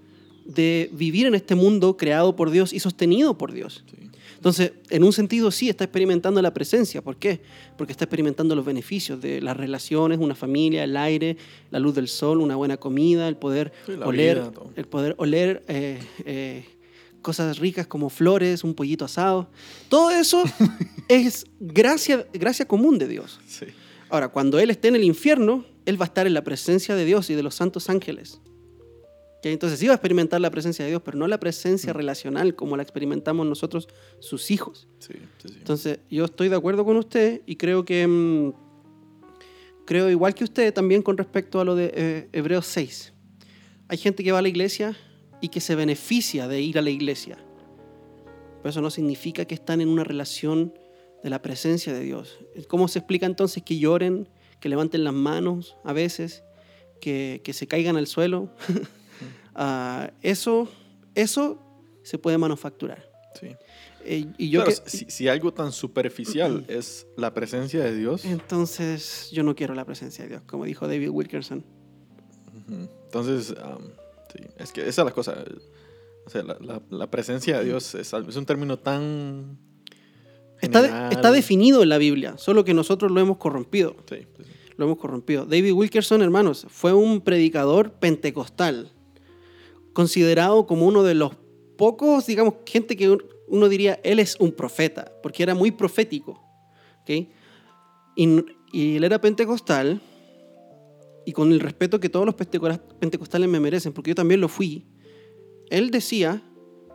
de vivir en este mundo creado por Dios y sostenido por Dios.
sí.
Entonces, en un sentido sí está experimentando la presencia. ¿Por qué? Porque está experimentando los beneficios de las relaciones, una familia, el aire, la luz del sol, una buena comida, el poder
Sí,
oler,
vida,
el poder oler eh, eh, cosas ricas como flores, un pollito asado. Todo eso es gracia, gracia común de Dios.
Sí.
Ahora, cuando Él esté en el infierno, Él va a estar en la presencia de Dios y de los santos ángeles. ¿Ok? Entonces sí va a experimentar la presencia de Dios, pero no la presencia relacional como la experimentamos nosotros, sus hijos.
Sí, sí, sí.
Entonces yo estoy de acuerdo con usted y creo que... mm, creo igual que usted también con respecto a lo de eh, Hebreos 6. Hay gente que va a la iglesia y que se beneficia de ir a la iglesia. Pero eso no significa que están en una relación de la presencia de Dios. ¿Cómo se explica entonces que lloren, que levanten las manos a veces, que, que se caigan al suelo? Ah, eso, eso se puede manufacturar.
Sí.
Eh, y yo
Claro,
que-
si, si algo tan superficial es la presencia de Dios,
entonces yo no quiero la presencia de Dios, como dijo David Wilkerson.
entonces, sí, es que esa es la cosa. O sea, la, la- la presencia de Dios es, es un término tan...
Está, de- está definido en la Biblia, solo que nosotros lo hemos corrompido.
Sí, sí, sí.
Lo hemos corrompido. David Wilkerson, hermanos, fue un predicador pentecostal, considerado como uno de los pocos, digamos, gente que un- uno diría, él es un profeta, porque era muy profético. ¿ok? Y, y él era pentecostal, y con el respeto que todos los pentecostales me merecen, porque yo también lo fui, él decía,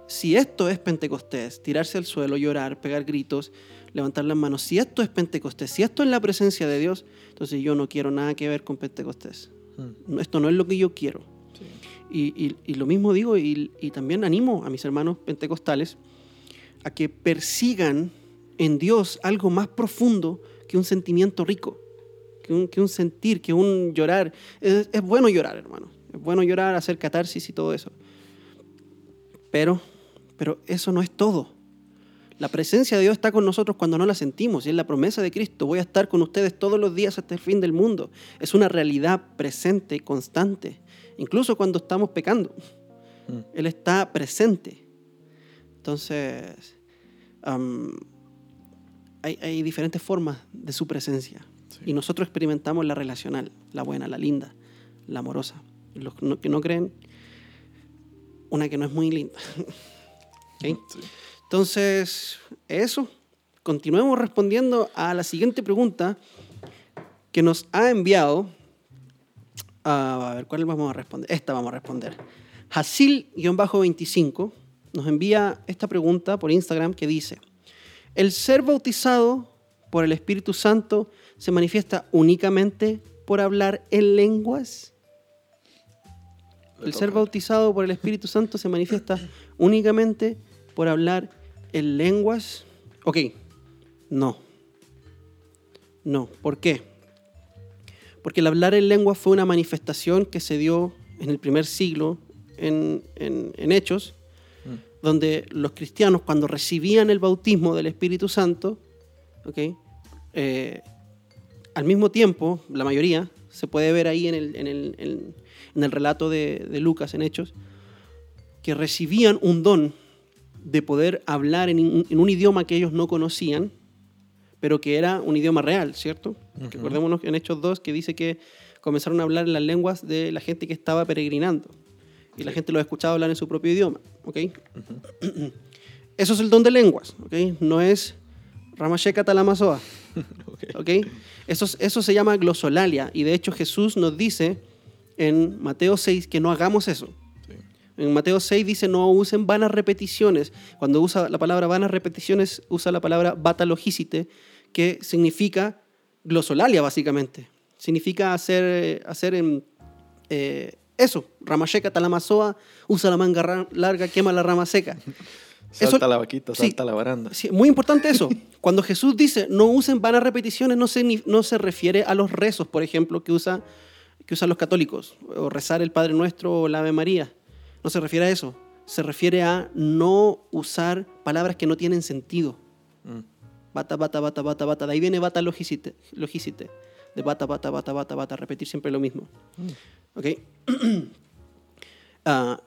si esto es Pentecostés, tirarse al suelo, llorar, pegar gritos, levantar las manos, si esto es Pentecostés, si esto es la presencia de Dios, entonces yo no quiero nada que ver con Pentecostés.
Mm,
No, Esto no es lo que yo quiero. Y, lo mismo digo, y, también animo a mis hermanos pentecostales a que persigan en Dios algo más profundo que un sentimiento rico, que un, sentir, que un llorar. Es, bueno llorar, hermano. Es bueno llorar, hacer catarsis y todo eso. Pero, pero eso no es todo. La presencia de Dios está con nosotros cuando no la sentimos y es la promesa de Cristo. Voy a estar con ustedes todos los días hasta el fin del mundo. Es una realidad presente constante, incluso cuando estamos pecando.
Mm.
Él está presente. Entonces, am, hay, hay diferentes formas de su presencia.
Sí.
Y nosotros experimentamos la relacional, la buena, la linda, la amorosa. Los que no- que no creen, una que no es muy linda. Entonces, eso. Continuemos respondiendo a la siguiente pregunta que nos ha enviado. Ah, a ver, ¿cuál vamos a responder? Esta vamos a responder. Hasil-25 nos envía esta pregunta por Instagram que dice: ¿El ser bautizado por el Espíritu Santo se manifiesta únicamente por hablar en lenguas?
Le
El ser bautizado por el Espíritu Santo se manifiesta únicamente por hablar en lenguas. Ok, no. No, ¿por qué? Porque el hablar en lenguas fue una manifestación que se dio en el primer siglo en, en- en Hechos,
Mm.
donde los cristianos cuando recibían el bautismo del Espíritu Santo, ok, eh, al mismo tiempo, la mayoría, se puede ver ahí en el, en el- en- el relato de, de Lucas en Hechos, que recibían un don de poder hablar en un idioma que ellos no conocían, pero que era un idioma real, ¿cierto? Porque
Ujú.
Acordémonos en Hechos 2 que dice que comenzaron a hablar en las lenguas de la gente que estaba peregrinando. Y la gente los escuchaba hablar en su propio idioma, ¿ok? Eso es el don de lenguas, ¿ok? No es Ramasheka Talamazoa.
Ok.
Eso, es- eso se llama glosolalia y de hecho Jesús nos dice en Mateo 6 que no hagamos eso. En Mateo 6 dice no usen vanas repeticiones. Cuando usa la palabra vanas repeticiones, usa la palabra batalogicite, que significa glosolalia básicamente. Significa hacer, hacer em, eh, eso. Ramasheka talamazoa, usa la manga larga, quema la rama seca.
Salta
Eso-
la vaquita,
sí.
salta la baranda.
Sí, muy importante eso. Cuando Jesús dice no usen vanas repeticiones, no se, no se refiere a los rezos, por ejemplo, que, usa, que usan los católicos, o rezar el Padre Nuestro o la Ave María. No se refiere a eso. Se refiere a no usar palabras que no tienen sentido.
Mm.
Bata, bata, bata, bata, bata. De ahí viene bata logicite. logicite. De bata, bata, bata, bata, bata. Repetir siempre lo mismo. ¿Ok? Ah,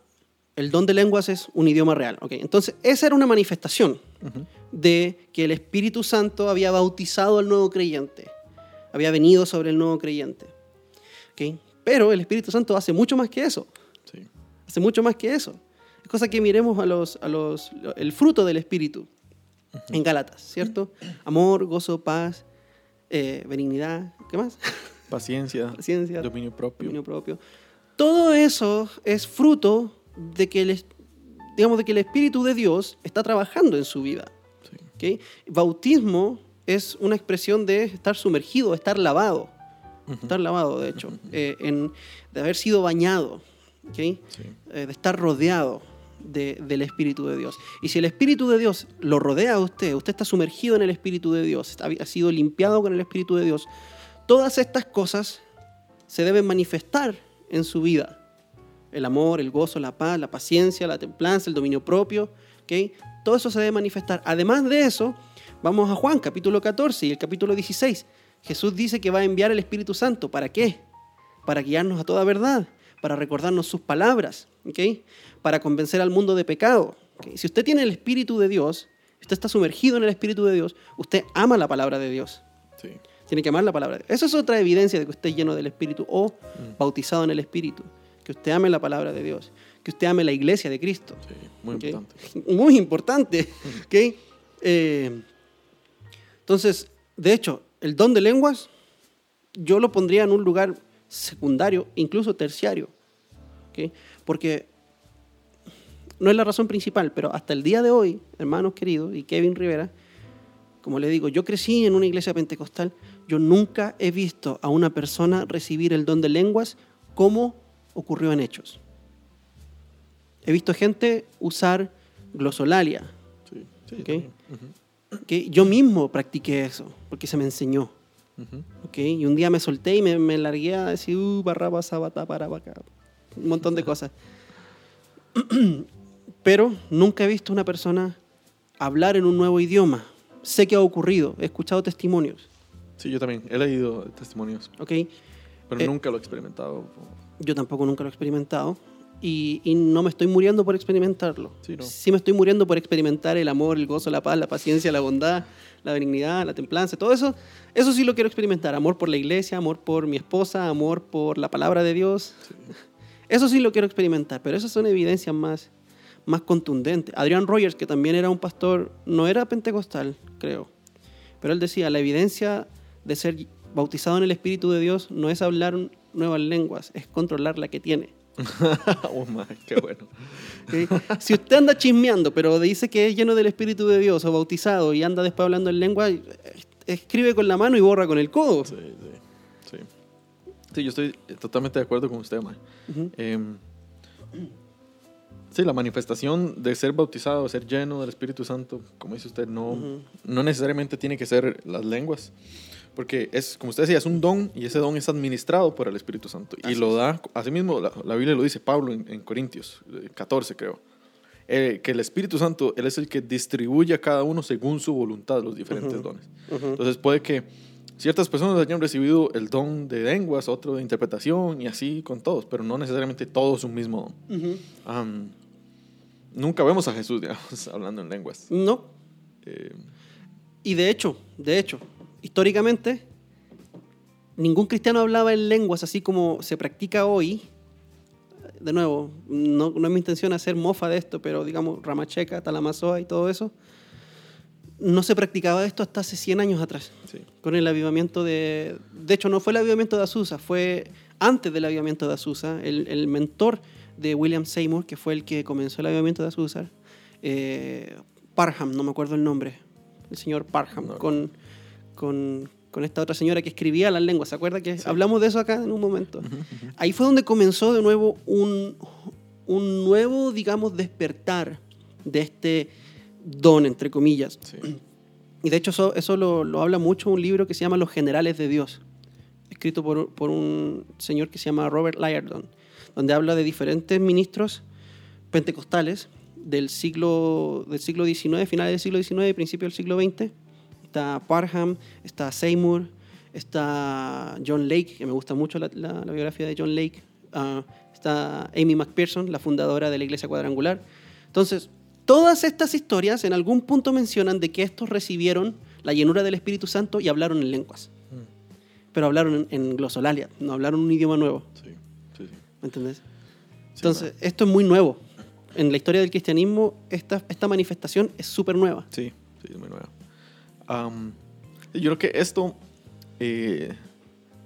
el don de lenguas es un idioma real. ¿ok? Entonces, esa era una manifestación de que el Espíritu Santo había bautizado al nuevo creyente. Había venido sobre el nuevo creyente. ¿ok? Pero el Espíritu Santo hace mucho más que eso. Hace mucho más que eso. Es cosa que miremos a los, a los, el fruto del Espíritu en Gálatas, ¿cierto? Amor, gozo, paz, eh, benignidad, ¿qué más?
Paciencia,
Paciencia,
dominio propio.
dominio propio. Todo eso es fruto de que el, digamos, de que el Espíritu de Dios está trabajando en su vida.
Sí.
¿ok? Bautismo es una expresión de estar sumergido, estar lavado. Estar lavado, de hecho, eh, en- de haber sido bañado, ¿ok?
Sí.
eh, de estar rodeado de- del Espíritu de Dios. Y si el Espíritu de Dios lo rodea a usted, usted está sumergido en el Espíritu de Dios, ha sido limpiado con el Espíritu de Dios, todas estas cosas se deben manifestar en su vida. El amor, el gozo, la paz, la paciencia, la templanza, el dominio propio. ¿ok? Todo eso se debe manifestar. Además de eso, vamos a Juan, capítulo 14 y el capítulo 16. Jesús dice que va a enviar el Espíritu Santo. ¿Para qué? Para guiarnos a toda verdad, para recordarnos sus palabras, para convencer al mundo de pecado. Si usted tiene el Espíritu de Dios, usted está sumergido en el Espíritu de Dios, usted ama la palabra de Dios.
Sí.
Tiene que amar la palabra. de Dios. Eso es otra evidencia de que usted es lleno del Espíritu o bautizado en el Espíritu. Que usted ame la palabra de Dios. Que usted ame la iglesia de Cristo.
Sí, muy importante.
Muy importante. ¿ok? Eh, entonces, de hecho, el don de lenguas yo lo pondría en un lugar secundario, incluso terciario. Porque no es la razón principal, pero hasta el día de hoy, hermanos queridos, y Kevin Rivera, como le digo, yo crecí en una iglesia pentecostal, yo nunca he visto a una persona recibir el don de lenguas como ocurrió en Hechos. He visto gente usar glosolalia,
Sí, sí,
que yo mismo practiqué eso, porque se me enseñó. ¿Ok? Y un día me solté y me, me largué a decir, uh, barraba, sabata, para, acá. Un montón de cosas. Pero nunca he visto una persona hablar en un nuevo idioma. Sé que ha ocurrido, he escuchado testimonios,
Sí, yo también. He leído testimonios,
¿ok?
pero
Eh,
nunca lo he experimentado.
Yo tampoco nunca lo he experimentado. Y, y no me estoy muriendo por experimentarlo.
Sí, no.
me estoy muriendo por experimentar el amor, el gozo, la paz, la paciencia, la bondad, la benignidad, la templanza, todo eso. Eso sí lo quiero experimentar. Amor por la iglesia, amor por mi esposa, amor por la palabra de Dios. Eso sí lo quiero experimentar, pero esas son evidencias más, más contundentes. Adrian Rogers, que también era un pastor, no era pentecostal, creo, pero él decía, la evidencia de ser bautizado en el Espíritu de Dios no es hablar nuevas lenguas, es controlar la que tiene.
oh, qué bueno.
Si usted anda chismeando, pero dice que es lleno del Espíritu de Dios o bautizado y anda después hablando en lengua, escribe con la mano y borra con el codo.
Sí, sí, sí. Sí, yo estoy totalmente de acuerdo con usted, man.
Ujú.
Em, sí, la manifestación de ser bautizado, ser lleno del Espíritu Santo, como dice usted, no, no necesariamente tiene que ser las lenguas. Porque es, como usted decía, es un don y ese don es administrado por el Espíritu Santo. Y
Así
lo
es.
da, así mismo la, la Biblia lo dice Pablo en, en Corintios eh, 14, creo. Eh, que el Espíritu Santo, Él es el que distribuye a cada uno según su voluntad los diferentes
Ujú.
dones.
Ujú.
Entonces puede que ciertas personas hayan recibido el don de lenguas, otro de interpretación y así con todos, pero no necesariamente todos un mismo don.
Ujú.
Am, nunca vemos a Jesús, digamos, hablando en lenguas.
No,
Eh,
Y de hecho, de hecho, históricamente, ningún cristiano hablaba en lenguas así como se practica hoy. De nuevo, no, no es mi intención hacer mofa de esto, pero digamos, Ramacheca, Talamazoa y todo eso, no se practicaba esto hasta hace 100 años atrás,
sí.
con el avivamiento de... De hecho, no fue el avivamiento de Azusa, fue antes del avivamiento de Azusa, el, el mentor de William Seymour, que fue el que comenzó el avivamiento de Azusa, eh, Parham, no me acuerdo el nombre, el señor Parham,
No.
con, con, con esta otra señora que escribía las lenguas. ¿Se acuerda que hablamos de eso acá en un momento? Ahí fue donde comenzó de nuevo un, un nuevo, digamos, despertar de este don, entre comillas.
sí.
Y de hecho eso, eso lo, lo habla mucho un libro que se llama Los Generales de Dios, escrito por, por un señor que se llama Robert Liardon, donde habla de diferentes ministros pentecostales del siglo, del siglo XIX, finales del siglo XIX y principio del siglo XX. Está Parham, está Seymour, está John Lake, que me gusta mucho la, la- la biografía de John Lake. Ah, está Amy McPherson, la fundadora de la Iglesia Cuadrangular. Entonces, todas estas historias en algún punto mencionan de que estos recibieron la llenura del Espíritu Santo y hablaron en lenguas. Pero hablaron en, en glosolalia, no hablaron un idioma nuevo.
Sí, sí, sí.
¿Me entendés? Entonces, esto es muy nuevo. En la historia del cristianismo, esta, esta manifestación es súper nueva.
Sí, sí, es muy nueva. Am, yo creo que esto eh,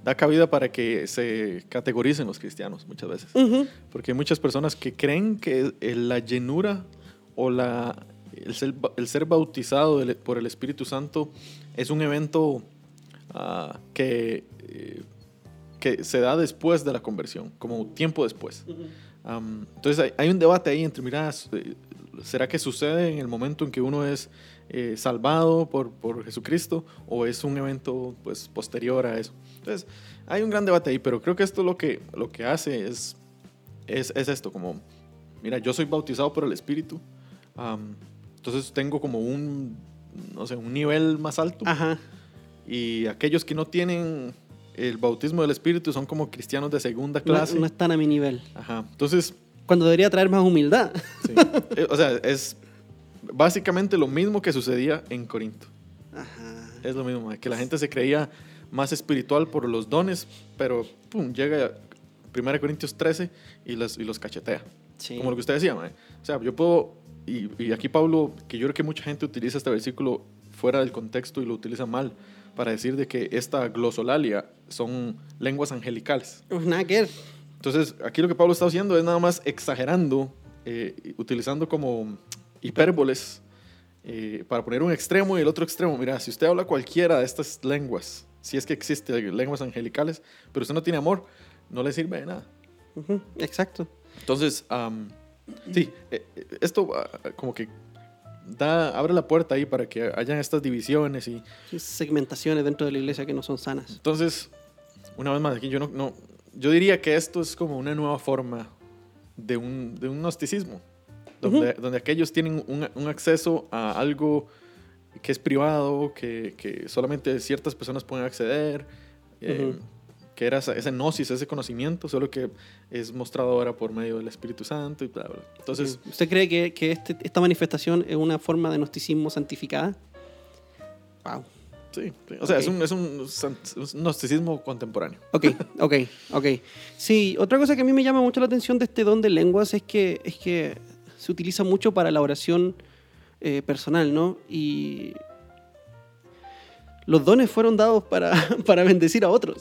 da cabida para que se categoricen los cristianos muchas veces.
Ujú.
Porque hay muchas personas que creen que el- la llenura o la, el, ser, el ser bautizado por el Espíritu Santo es un evento ah, que, eh, que se da después de la conversión, como tiempo después. Am, entonces hay, hay un debate ahí entre, mira, eh, ¿será que sucede en el momento en que uno es eh, salvado por, por Jesucristo o es un evento pues, posterior a eso? Entonces hay un gran debate ahí, pero creo que esto lo que, lo que hace es es, es esto, como, mira, yo soy bautizado por el Espíritu, am, entonces tengo como un, no sé, un nivel más alto.
Ajá.
Y aquellos que no tienen el bautismo del Espíritu son como cristianos de segunda clase.
no están a mi nivel.
Ajá. Entonces,
Cuando debería traer más humildad.
sí. Eh, o sea, es básicamente lo mismo que sucedía en Corinto.
Ajá.
Es lo mismo, que la gente se creía más espiritual por los dones, pero pum, llega 1 Corintios 13 y los, y los cachetea.
Sí.
Como lo que usted decía, mae. o sea, yo puedo, y, y aquí Pablo, que yo creo que mucha gente utiliza este versículo fuera del contexto y lo utiliza mal, para decir de que esta glosolalia son lenguas angelicales.
Pues nada que.
Entonces, aquí lo que Pablo está haciendo es nada más exagerando, eh, utilizando como hipérboles eh, para poner un extremo y el otro extremo. Mira, si usted habla cualquiera de estas lenguas, si es que existe lenguas angelicales, pero usted no tiene amor, no le sirve de nada.
Ujú, Exacto.
Entonces, am, sí, eh, eh, esto ah, como que da, abre la puerta ahí para que hayan estas divisiones y
Segmentaciones dentro de la iglesia que no son sanas.
entonces, una vez más, aquí yo no, no yo diría que esto es como una nueva forma de un, de un gnosticismo, donde, donde aquellos tienen un, un acceso a algo que es privado, que, que solamente ciertas personas pueden acceder, eh,
Ujú.
Que era esa- ese gnosis, ese conocimiento, solo que es mostrado ahora por medio del Espíritu Santo y bla, bla. Entonces,
¿Usted cree que, que este- esta manifestación es una forma de gnosticismo santificada? Wow.
sí, sí. o sea, es, un, es un gnosticismo contemporáneo.
Ok, ok, ok. Sí, otra cosa que a mí me llama mucho la atención de este don de lenguas es que, es que se utiliza mucho para la oración eh, personal, ¿no? Y los dones fueron dados para, para bendecir a otros.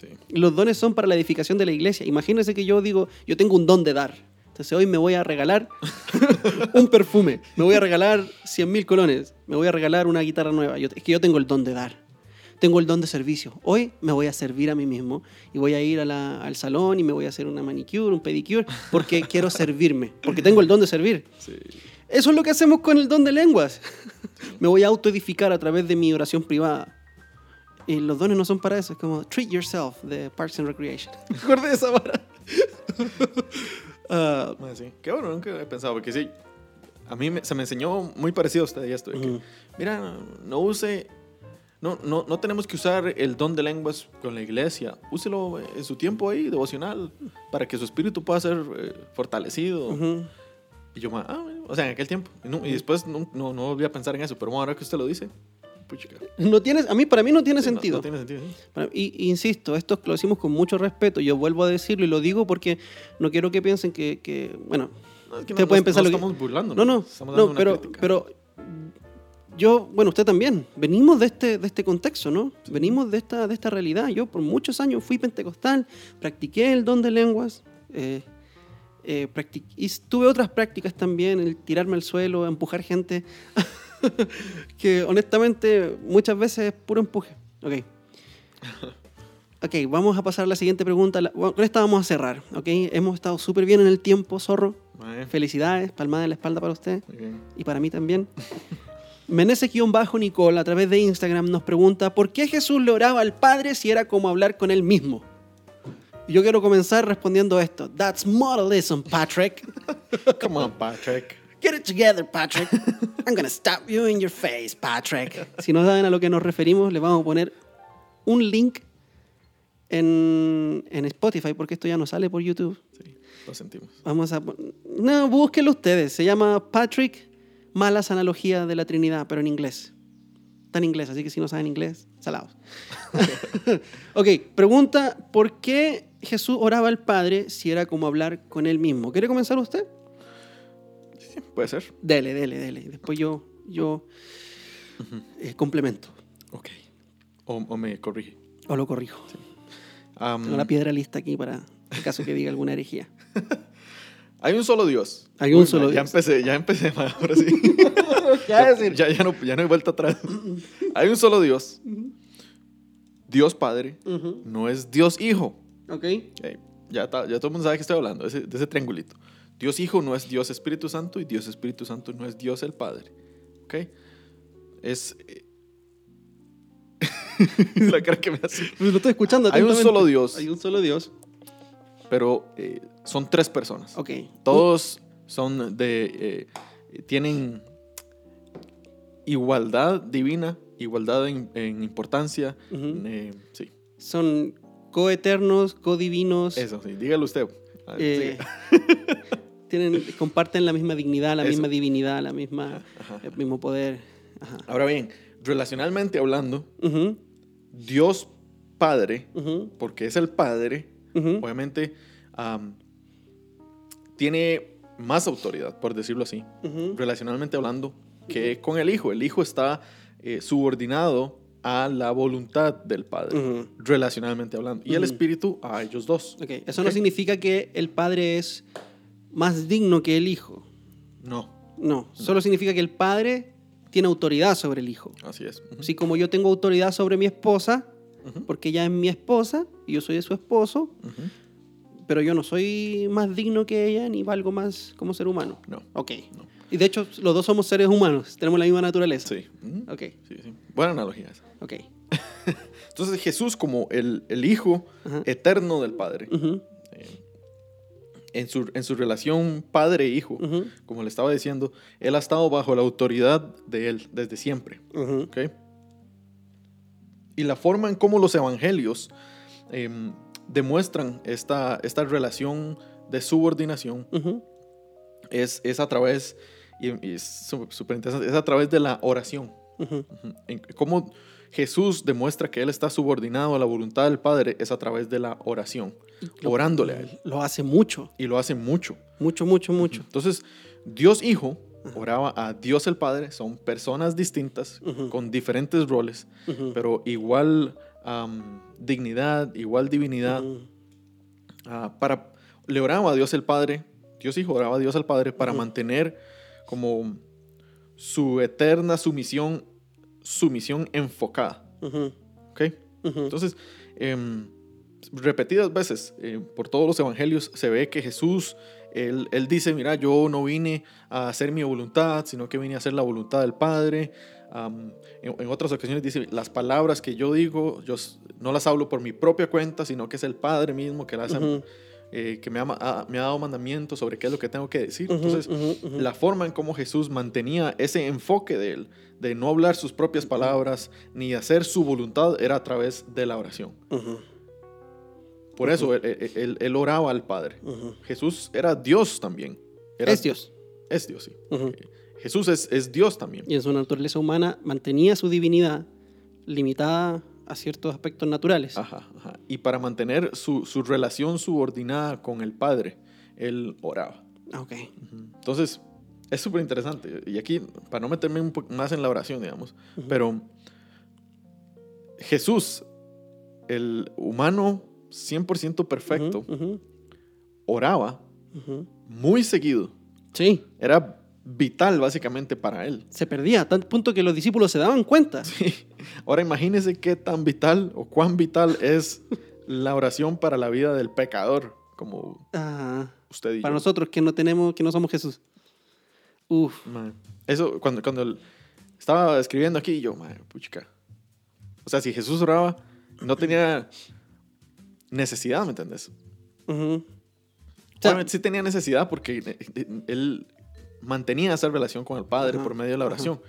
Sí.
Los dones son para la edificación de la iglesia. Imagínense que yo digo, yo tengo un don de dar. Entonces hoy me voy a regalar un perfume, me voy a regalar 100 mil colones, me voy a regalar una guitarra nueva. Yo- es que yo tengo el don de dar, tengo el don de servicio. Hoy me voy a servir a mí mismo y voy a ir a la- al salón y me voy a hacer una manicure, un pedicure, porque quiero servirme, porque tengo el don de servir.
Sí.
Eso es lo que hacemos con el don de lenguas. Me voy a autoedificar a través de mi oración privada. Y los dones no son para eso, es como Treat Yourself de Parks and Recreation. ¿Te acuerdas de esa vara? Ah,
Ah, sí. Qué bueno, nunca he pensado, porque sí, a mí me- se me enseñó muy parecido a usted y esto. de que,
Ujú.
Mira, no use, no, no, no tenemos que usar el don de lenguas con la iglesia. Úselo en su tiempo ahí, devocional, para que su espíritu pueda ser eh, fortalecido.
ujú.
Y yo, ah, bueno, o sea, en aquel tiempo. Y, no- y después no, no, no volví a pensar en eso, pero bueno, ahora que usted lo dice, puchica.
no tiene, a mí, para mí no tiene
no-
sentido.
No, tiene sentido, sí.
Para- y, y insisto, esto lo decimos con mucho respeto. Yo vuelvo a decirlo y lo digo porque no quiero que piensen que, que, bueno,
No, es que no,
pueden pensar lo que-
estamos burlando.
no, no,
Estamos dando una
pero,
crítica.
pero yo, bueno, usted también, venimos de este, de este contexto, ¿no? Venimos de esta, de esta realidad. Yo por muchos años fui pentecostal, practiqué el don de lenguas, eh, eh, y tuve otras prácticas también, el tirarme al suelo, empujar gente, que honestamente muchas veces es puro empuje. Ok. Ok, vamos a pasar a la siguiente pregunta. Bueno, con esta vamos a cerrar, ¿ok? Hemos estado súper bien en el tiempo, zorro. Felicidades, palmada en la espalda para usted y para mí también. Meneses-Nicole a través de Instagram nos pregunta ¿por qué Jesús le oraba al Padre si era como hablar con él mismo? Yo quiero comenzar respondiendo esto. That's modalism, Patrick.
Come on, Patrick.
Get it together, Patrick. I'm gonna stab you in your face, Patrick. Si no saben a lo que nos referimos, les vamos a poner un link en, en Spotify, porque esto ya no sale por YouTube.
Sí, lo sentimos.
Vamos a. No, búsquenlo ustedes. Se llama Patrick Malas Analogías de la Trinidad, pero en inglés. Está en inglés, así que si no saben inglés, salados. ok, pregunta: ¿por qué Jesús oraba al Padre si era como hablar con él mismo? ¿Quiere comenzar usted?
Sí, puede ser.
Dele, dele, dele. Después yo, yo eh, complemento
Ok. O, o me corrige.
o lo corrijo.
Am,
Tengo la piedra lista aquí para el caso que diga alguna herejía.
hay un solo Dios.
Hay un
Uy,
solo
ya
Dios.
empecé, ya empecé, ahora sí.
¿Qué va a decir?
ya, ya no, ya no hay vuelta atrás. hay un solo Dios. Dios Padre. No es Dios Hijo.
Ok.
Ok, Ya, ya todo el mundo sabe que estoy hablando, de ese, de ese triangulito. Dios Hijo no es Dios Espíritu Santo y Dios Espíritu Santo no es Dios el Padre. ¿Ok? Es... eh, la cara que me hace.
Pues lo estoy escuchando
Hay un solo Dios.
Hay un solo Dios.
Pero eh, son tres personas.
Ok.
Todos son de. eh, tienen igualdad divina, igualdad en, en importancia.
Ujú.
eh, sí,
Son coeternos, codivinos.
eso sí. Dígalo usted. Ver,
eh,
siga.
tienen, comparten la misma dignidad, la
Eso.
misma divinidad, la misma,
Ajá.
el mismo poder. Ajá.
Ahora bien, relacionalmente hablando, Dios Padre, porque es el Padre, obviamente am, tiene más autoridad, por decirlo así,
Ujú.
relacionalmente hablando, que con el Hijo. El Hijo está eh, subordinado a la voluntad del Padre,
Ujú.
relacionalmente hablando, y el. Espíritu a ellos dos.
Ok, Eso no significa que el padre es más digno que el hijo.
No,
No, solo significa que el padre tiene autoridad sobre el hijo.
así es.
Así como yo tengo autoridad sobre mi esposa, porque ella es mi esposa y yo soy de su esposo, pero yo no soy más digno que ella ni valgo más como ser humano.
No.
Ok.
No.
Y de hecho, los dos somos seres humanos, tenemos la misma naturaleza.
Sí. Ujú.
Ok,
Sí, sí. Buena analogía esa.
ok.
Entonces Jesús como el, el Hijo
Ajá.
eterno del Padre, eh, en, su, en su relación padre-hijo, como le estaba diciendo, Él ha estado bajo la autoridad de Él desde siempre.
ujú,
¿ok? Y la forma en cómo los evangelios em, demuestran esta, esta relación de subordinación
ujú,
es, es a través, y, y es súper interesante, es a través de la oración.
Ujú.
En cómo Jesús demuestra que Él está subordinado a la voluntad del Padre es a través de la oración,
Lo-
orándole a Él.
Lo hace mucho,
Y lo hace mucho.
mucho, mucho, mucho.
Entonces, Dios Hijo oraba a Dios el Padre, son personas distintas, con diferentes roles, pero igual am, dignidad, igual divinidad. ah, para, le oraba a Dios el Padre, Dios Hijo oraba a Dios el Padre para mantener como su eterna sumisión, sumisión enfocada.
ujú,
¿ok?
ujú.
Entonces, em, repetidas veces eh, por todos los evangelios se ve que Jesús, él, él dice, mira, yo no vine a hacer mi voluntad, sino que vine a hacer la voluntad del Padre. Am, en, en otras ocasiones dice, las palabras que yo digo, yo no las hablo por mi propia cuenta, sino que es el Padre mismo que, las, eh, que me, ha, ma- ha- me ha dado mandamientos sobre qué es lo que tengo que decir. Entonces,
ujú, ujú.
la forma en cómo Jesús mantenía ese enfoque de él, de no hablar sus propias palabras ni hacer su voluntad, era a través de la oración. Por eso él, él- él- él oraba al Padre. Jesús era Dios también. Era-
Es Dios.
Es Dios, sí.
Ujú.
Jesús es, es Dios también.
Y en su naturaleza humana mantenía su divinidad limitada a ciertos aspectos naturales.
Ajá, ajá. Y para mantener su, su relación subordinada con el Padre, él oraba.
Ah, Ok.
Entonces, es súper interesante. Y aquí, para no meterme un poco más en la oración, digamos, pero Jesús, el humano 100% perfecto, oraba muy seguido.
Sí,
Era vital básicamente para él.
se perdía a tal punto que los discípulos se daban cuenta.
Sí. Ahora imagínese qué tan vital o cuán vital es la oración para la vida del pecador, como
Ah,
usted y
para
yo.
nosotros que no tenemos, que no somos Jesús. Uf.
Man, Eso, cuando, cuando estaba escribiendo aquí, yo, man, puchica. O sea, si Jesús oraba, no tenía necesidad, ¿me.
O sea,
Obviamente sí tenía necesidad porque eh, eh, él mantenía esa relación con el Padre
Ajá,
por medio de la
ajá.
oración.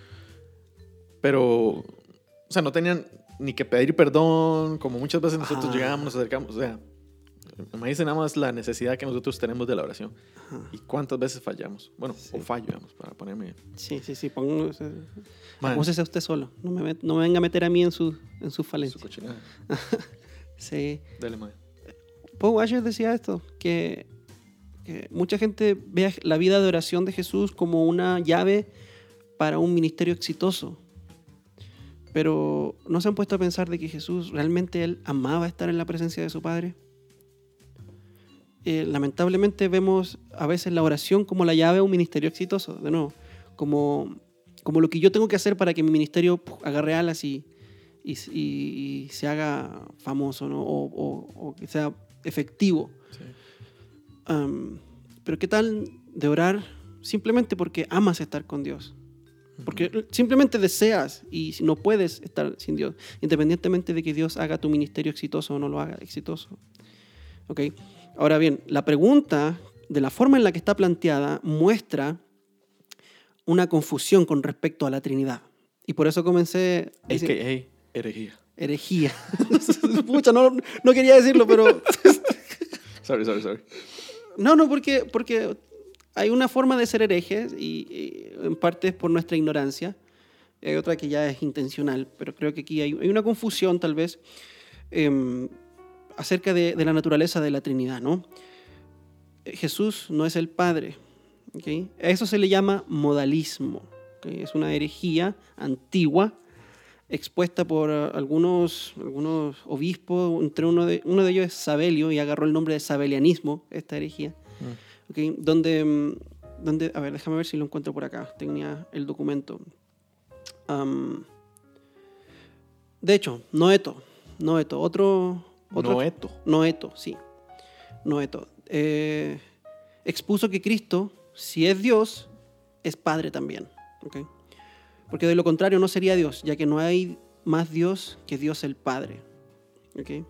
Pero, o sea, no tenían ni que pedir perdón, como muchas veces nosotros
Ajá.
llegamos, nos acercamos. O sea, imagínense nada más la necesidad que nosotros tenemos de la oración.
Ajá.
Y cuántas veces fallamos. Bueno,
Sí.
o fallo, digamos, para ponerme.
Sí, sí, sí.
Man,
acúsese usted solo. No me, no me venga a meter a mí en su, en
su
falencias.
cochinada.
Sí.
Dale, man.
Paul Washer decía esto, que, mucha gente ve la vida de oración de Jesús como una llave para un ministerio exitoso. Pero ¿no se han puesto a pensar de que Jesús realmente él amaba estar en la presencia de su Padre? Eh, lamentablemente vemos a veces la oración como la llave a un ministerio exitoso, de nuevo, como, como lo que yo tengo que hacer para que mi ministerio puf, agarre alas y, y, y- y se haga famoso, ¿no? o, o- o que sea efectivo.
Sí.
Am, pero ¿qué tal de orar simplemente porque amas estar con Dios? Porque simplemente deseas y no puedes estar sin Dios, independientemente de que Dios haga tu ministerio exitoso o no lo haga exitoso. ¿Ok? Ahora bien, la pregunta, de la forma en la que está planteada, muestra una confusión con respecto a la Trinidad. Y por eso comencé... a decir-
AKA herejía.
herejía. Pucha, no, no quería decirlo, pero...
Sorry, sorry, sorry.
No, no, porque, porque hay una forma de ser herejes y, en parte es por nuestra ignorancia. Hay otra que ya es intencional, pero creo que aquí hay, una confusión tal vez em, acerca de, la naturaleza de la Trinidad, ¿no? Jesús no es el Padre, ¿ok? A eso se le llama modalismo, ¿ok? Es una herejía antigua expuesta por eh, algunos, algunos obispos, entre uno de, uno de ellos es Sabelio y agarró el nombre de sabelianismo, esta herejía, ¿ok? donde, mm, donde, a ver, déjame ver si lo encuentro por acá, tenía el documento. De hecho, Noeto, Noeto, otro... otro
Noeto.
Noeto, sí. Noeto. Eh, expuso que Cristo, si es Dios, es Padre también. ¿ok? Porque de lo contrario no sería Dios, ya que no hay más Dios que Dios el Padre. ¿ok?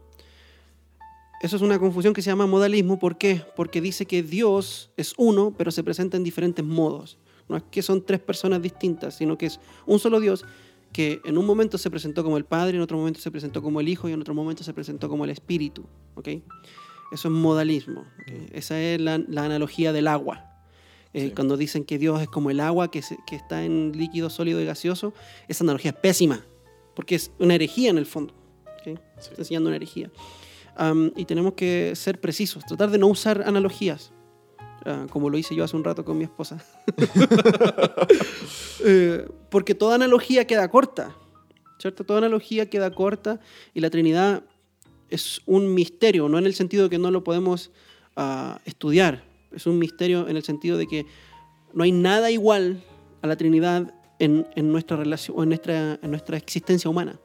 Eso es una confusión que se llama modalismo. ¿Por qué? Porque dice que Dios es uno, pero se presenta en diferentes modos. No es que son tres personas distintas, sino que es un solo Dios que en un momento se presentó como el Padre, en otro momento se presentó como el Hijo y en otro momento se presentó como el Espíritu. ¿ok? Eso es modalismo. Esa es la analogía del agua. Eh,
Sí.
Cuando dicen que Dios es como el agua que, se- que está en líquido, sólido y gaseoso, esa analogía es pésima, porque es una herejía en el fondo. ¿ok?
Sí.
Está enseñando una herejía. Am, y tenemos que ser precisos, tratar de no usar analogías, ah, como lo hice yo hace un rato con mi esposa. Eh, porque toda analogía queda corta, ¿cierto? Toda analogía queda corta y la Trinidad es un misterio, no en el sentido de que no lo podemos ah, estudiar, es un misterio en el sentido de que no hay nada igual a la Trinidad en, en nuestra relación o en nuestra, en nuestra existencia humana.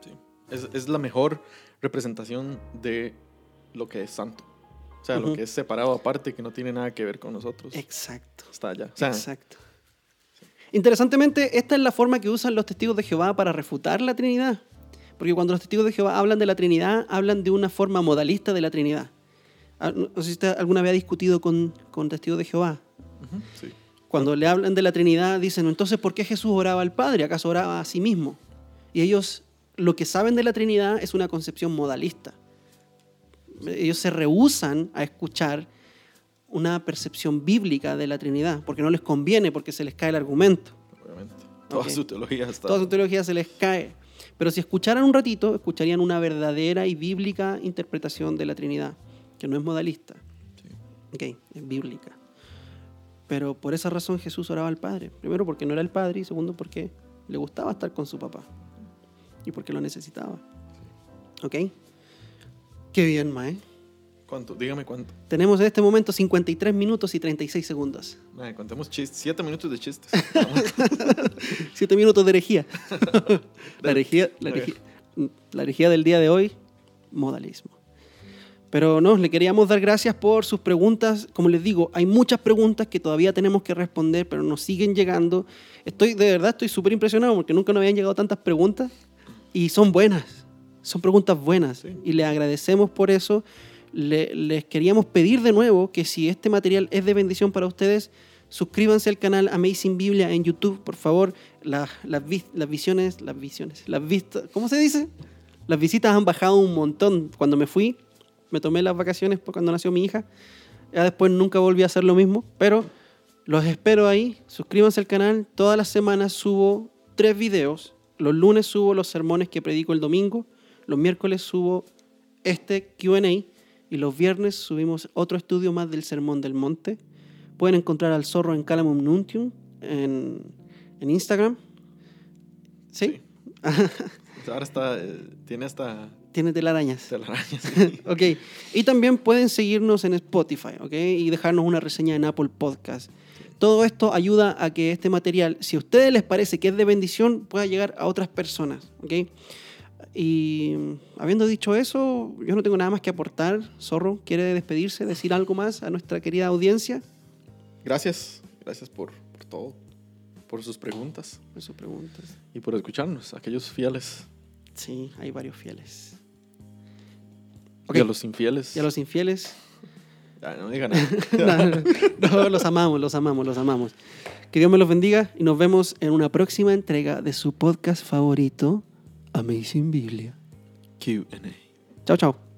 Sí. Es, es la mejor representación de lo que es santo. O sea, lo que es separado aparte, que no tiene nada que ver con nosotros.
Exacto.
Está allá. O sea,
Exacto. Interesantemente, esta es la forma que usan los testigos de Jehová para refutar la Trinidad. Porque cuando los testigos de Jehová hablan de la Trinidad, hablan de una forma modalista de la Trinidad. Ah, No sé si usted alguna vez ha discutido con, con testigos de Jehová.
ujú, sí.
Cuando le hablan de la Trinidad, dicen, entonces, ¿por qué Jesús oraba al Padre? ¿Acaso oraba a sí mismo? Y ellos, lo que saben de la Trinidad es una concepción modalista. Ellos se rehusan a escuchar una percepción bíblica de la Trinidad, porque no les conviene, porque se les cae el argumento.
Obviamente. Toda
Ok.
su teología está.
Toda su teología se les cae. Pero si escucharan un ratito, escucharían una verdadera y bíblica interpretación de la Trinidad, que no es modalista.
Sí.
Ok, es bíblica. Pero por esa razón Jesús oraba al Padre. Primero porque no era el Padre y segundo porque le gustaba estar con su papá. Y porque lo necesitaba. ¿Ok? Qué bien, Mae.
¿Cuánto? Dígame cuánto.
Tenemos en este momento 53 minutos y 36 segundos.
Madre, contemos chistes. Siete minutos de chistes.
7 minutos de herejía. la, herejía la,
Ok.
herejía la herejía del día de hoy, modalismo. Pero no, le queríamos dar gracias por sus preguntas. Como les digo, hay muchas preguntas que todavía tenemos que responder, pero nos siguen llegando. Estoy, de verdad, estoy súper impresionado porque nunca nos habían llegado tantas preguntas y son buenas. Son preguntas buenas
Sí.
y le agradecemos por eso. Le- les queríamos pedir de nuevo que si este material es de bendición para ustedes, suscríbanse al canal Amazing Biblia en YouTube, por favor. Las, las, las visiones, las visiones, las vistas, ¿cómo se dice? Las visitas han bajado un montón. Cuando me fui, me tomé las vacaciones por cuando nació mi hija. Ya después nunca volví a hacer lo mismo, pero los espero ahí. Suscríbanse al canal. Todas las semanas subo tres videos. Los lunes subo los sermones que predico el domingo. Los miércoles subo este QA. Y los viernes subimos otro estudio más del Sermón del Monte. Pueden encontrar al zorro en Calamum Nuntium en, en Instagram. ¿Sí?
Ahora está. eh, tiene hasta
Tiene telarañas.
telarañas.
Ok. Y también pueden seguirnos en Spotify, ¿ok? Y dejarnos una reseña en Apple Podcast. Todo esto ayuda a que este material, si a ustedes les parece que es de bendición, pueda llegar a otras personas, ¿ok? Y habiendo dicho eso, yo no tengo nada más que aportar. Zorro, ¿quiere despedirse, decir algo más a nuestra querida audiencia?
Gracias. Gracias por, por todo. Por sus preguntas.
Por sus preguntas.
Y por escucharnos, aquellos fieles.
Sí, hay varios fieles. Ok.
Y a los infieles.
Y a los infieles,
Ah, no digan nada.
no, no, los amamos, los amamos, los amamos. Que Dios me los bendiga y nos vemos en una próxima entrega de su podcast favorito, Amazing Biblia.
Q&A.
Chao, chao.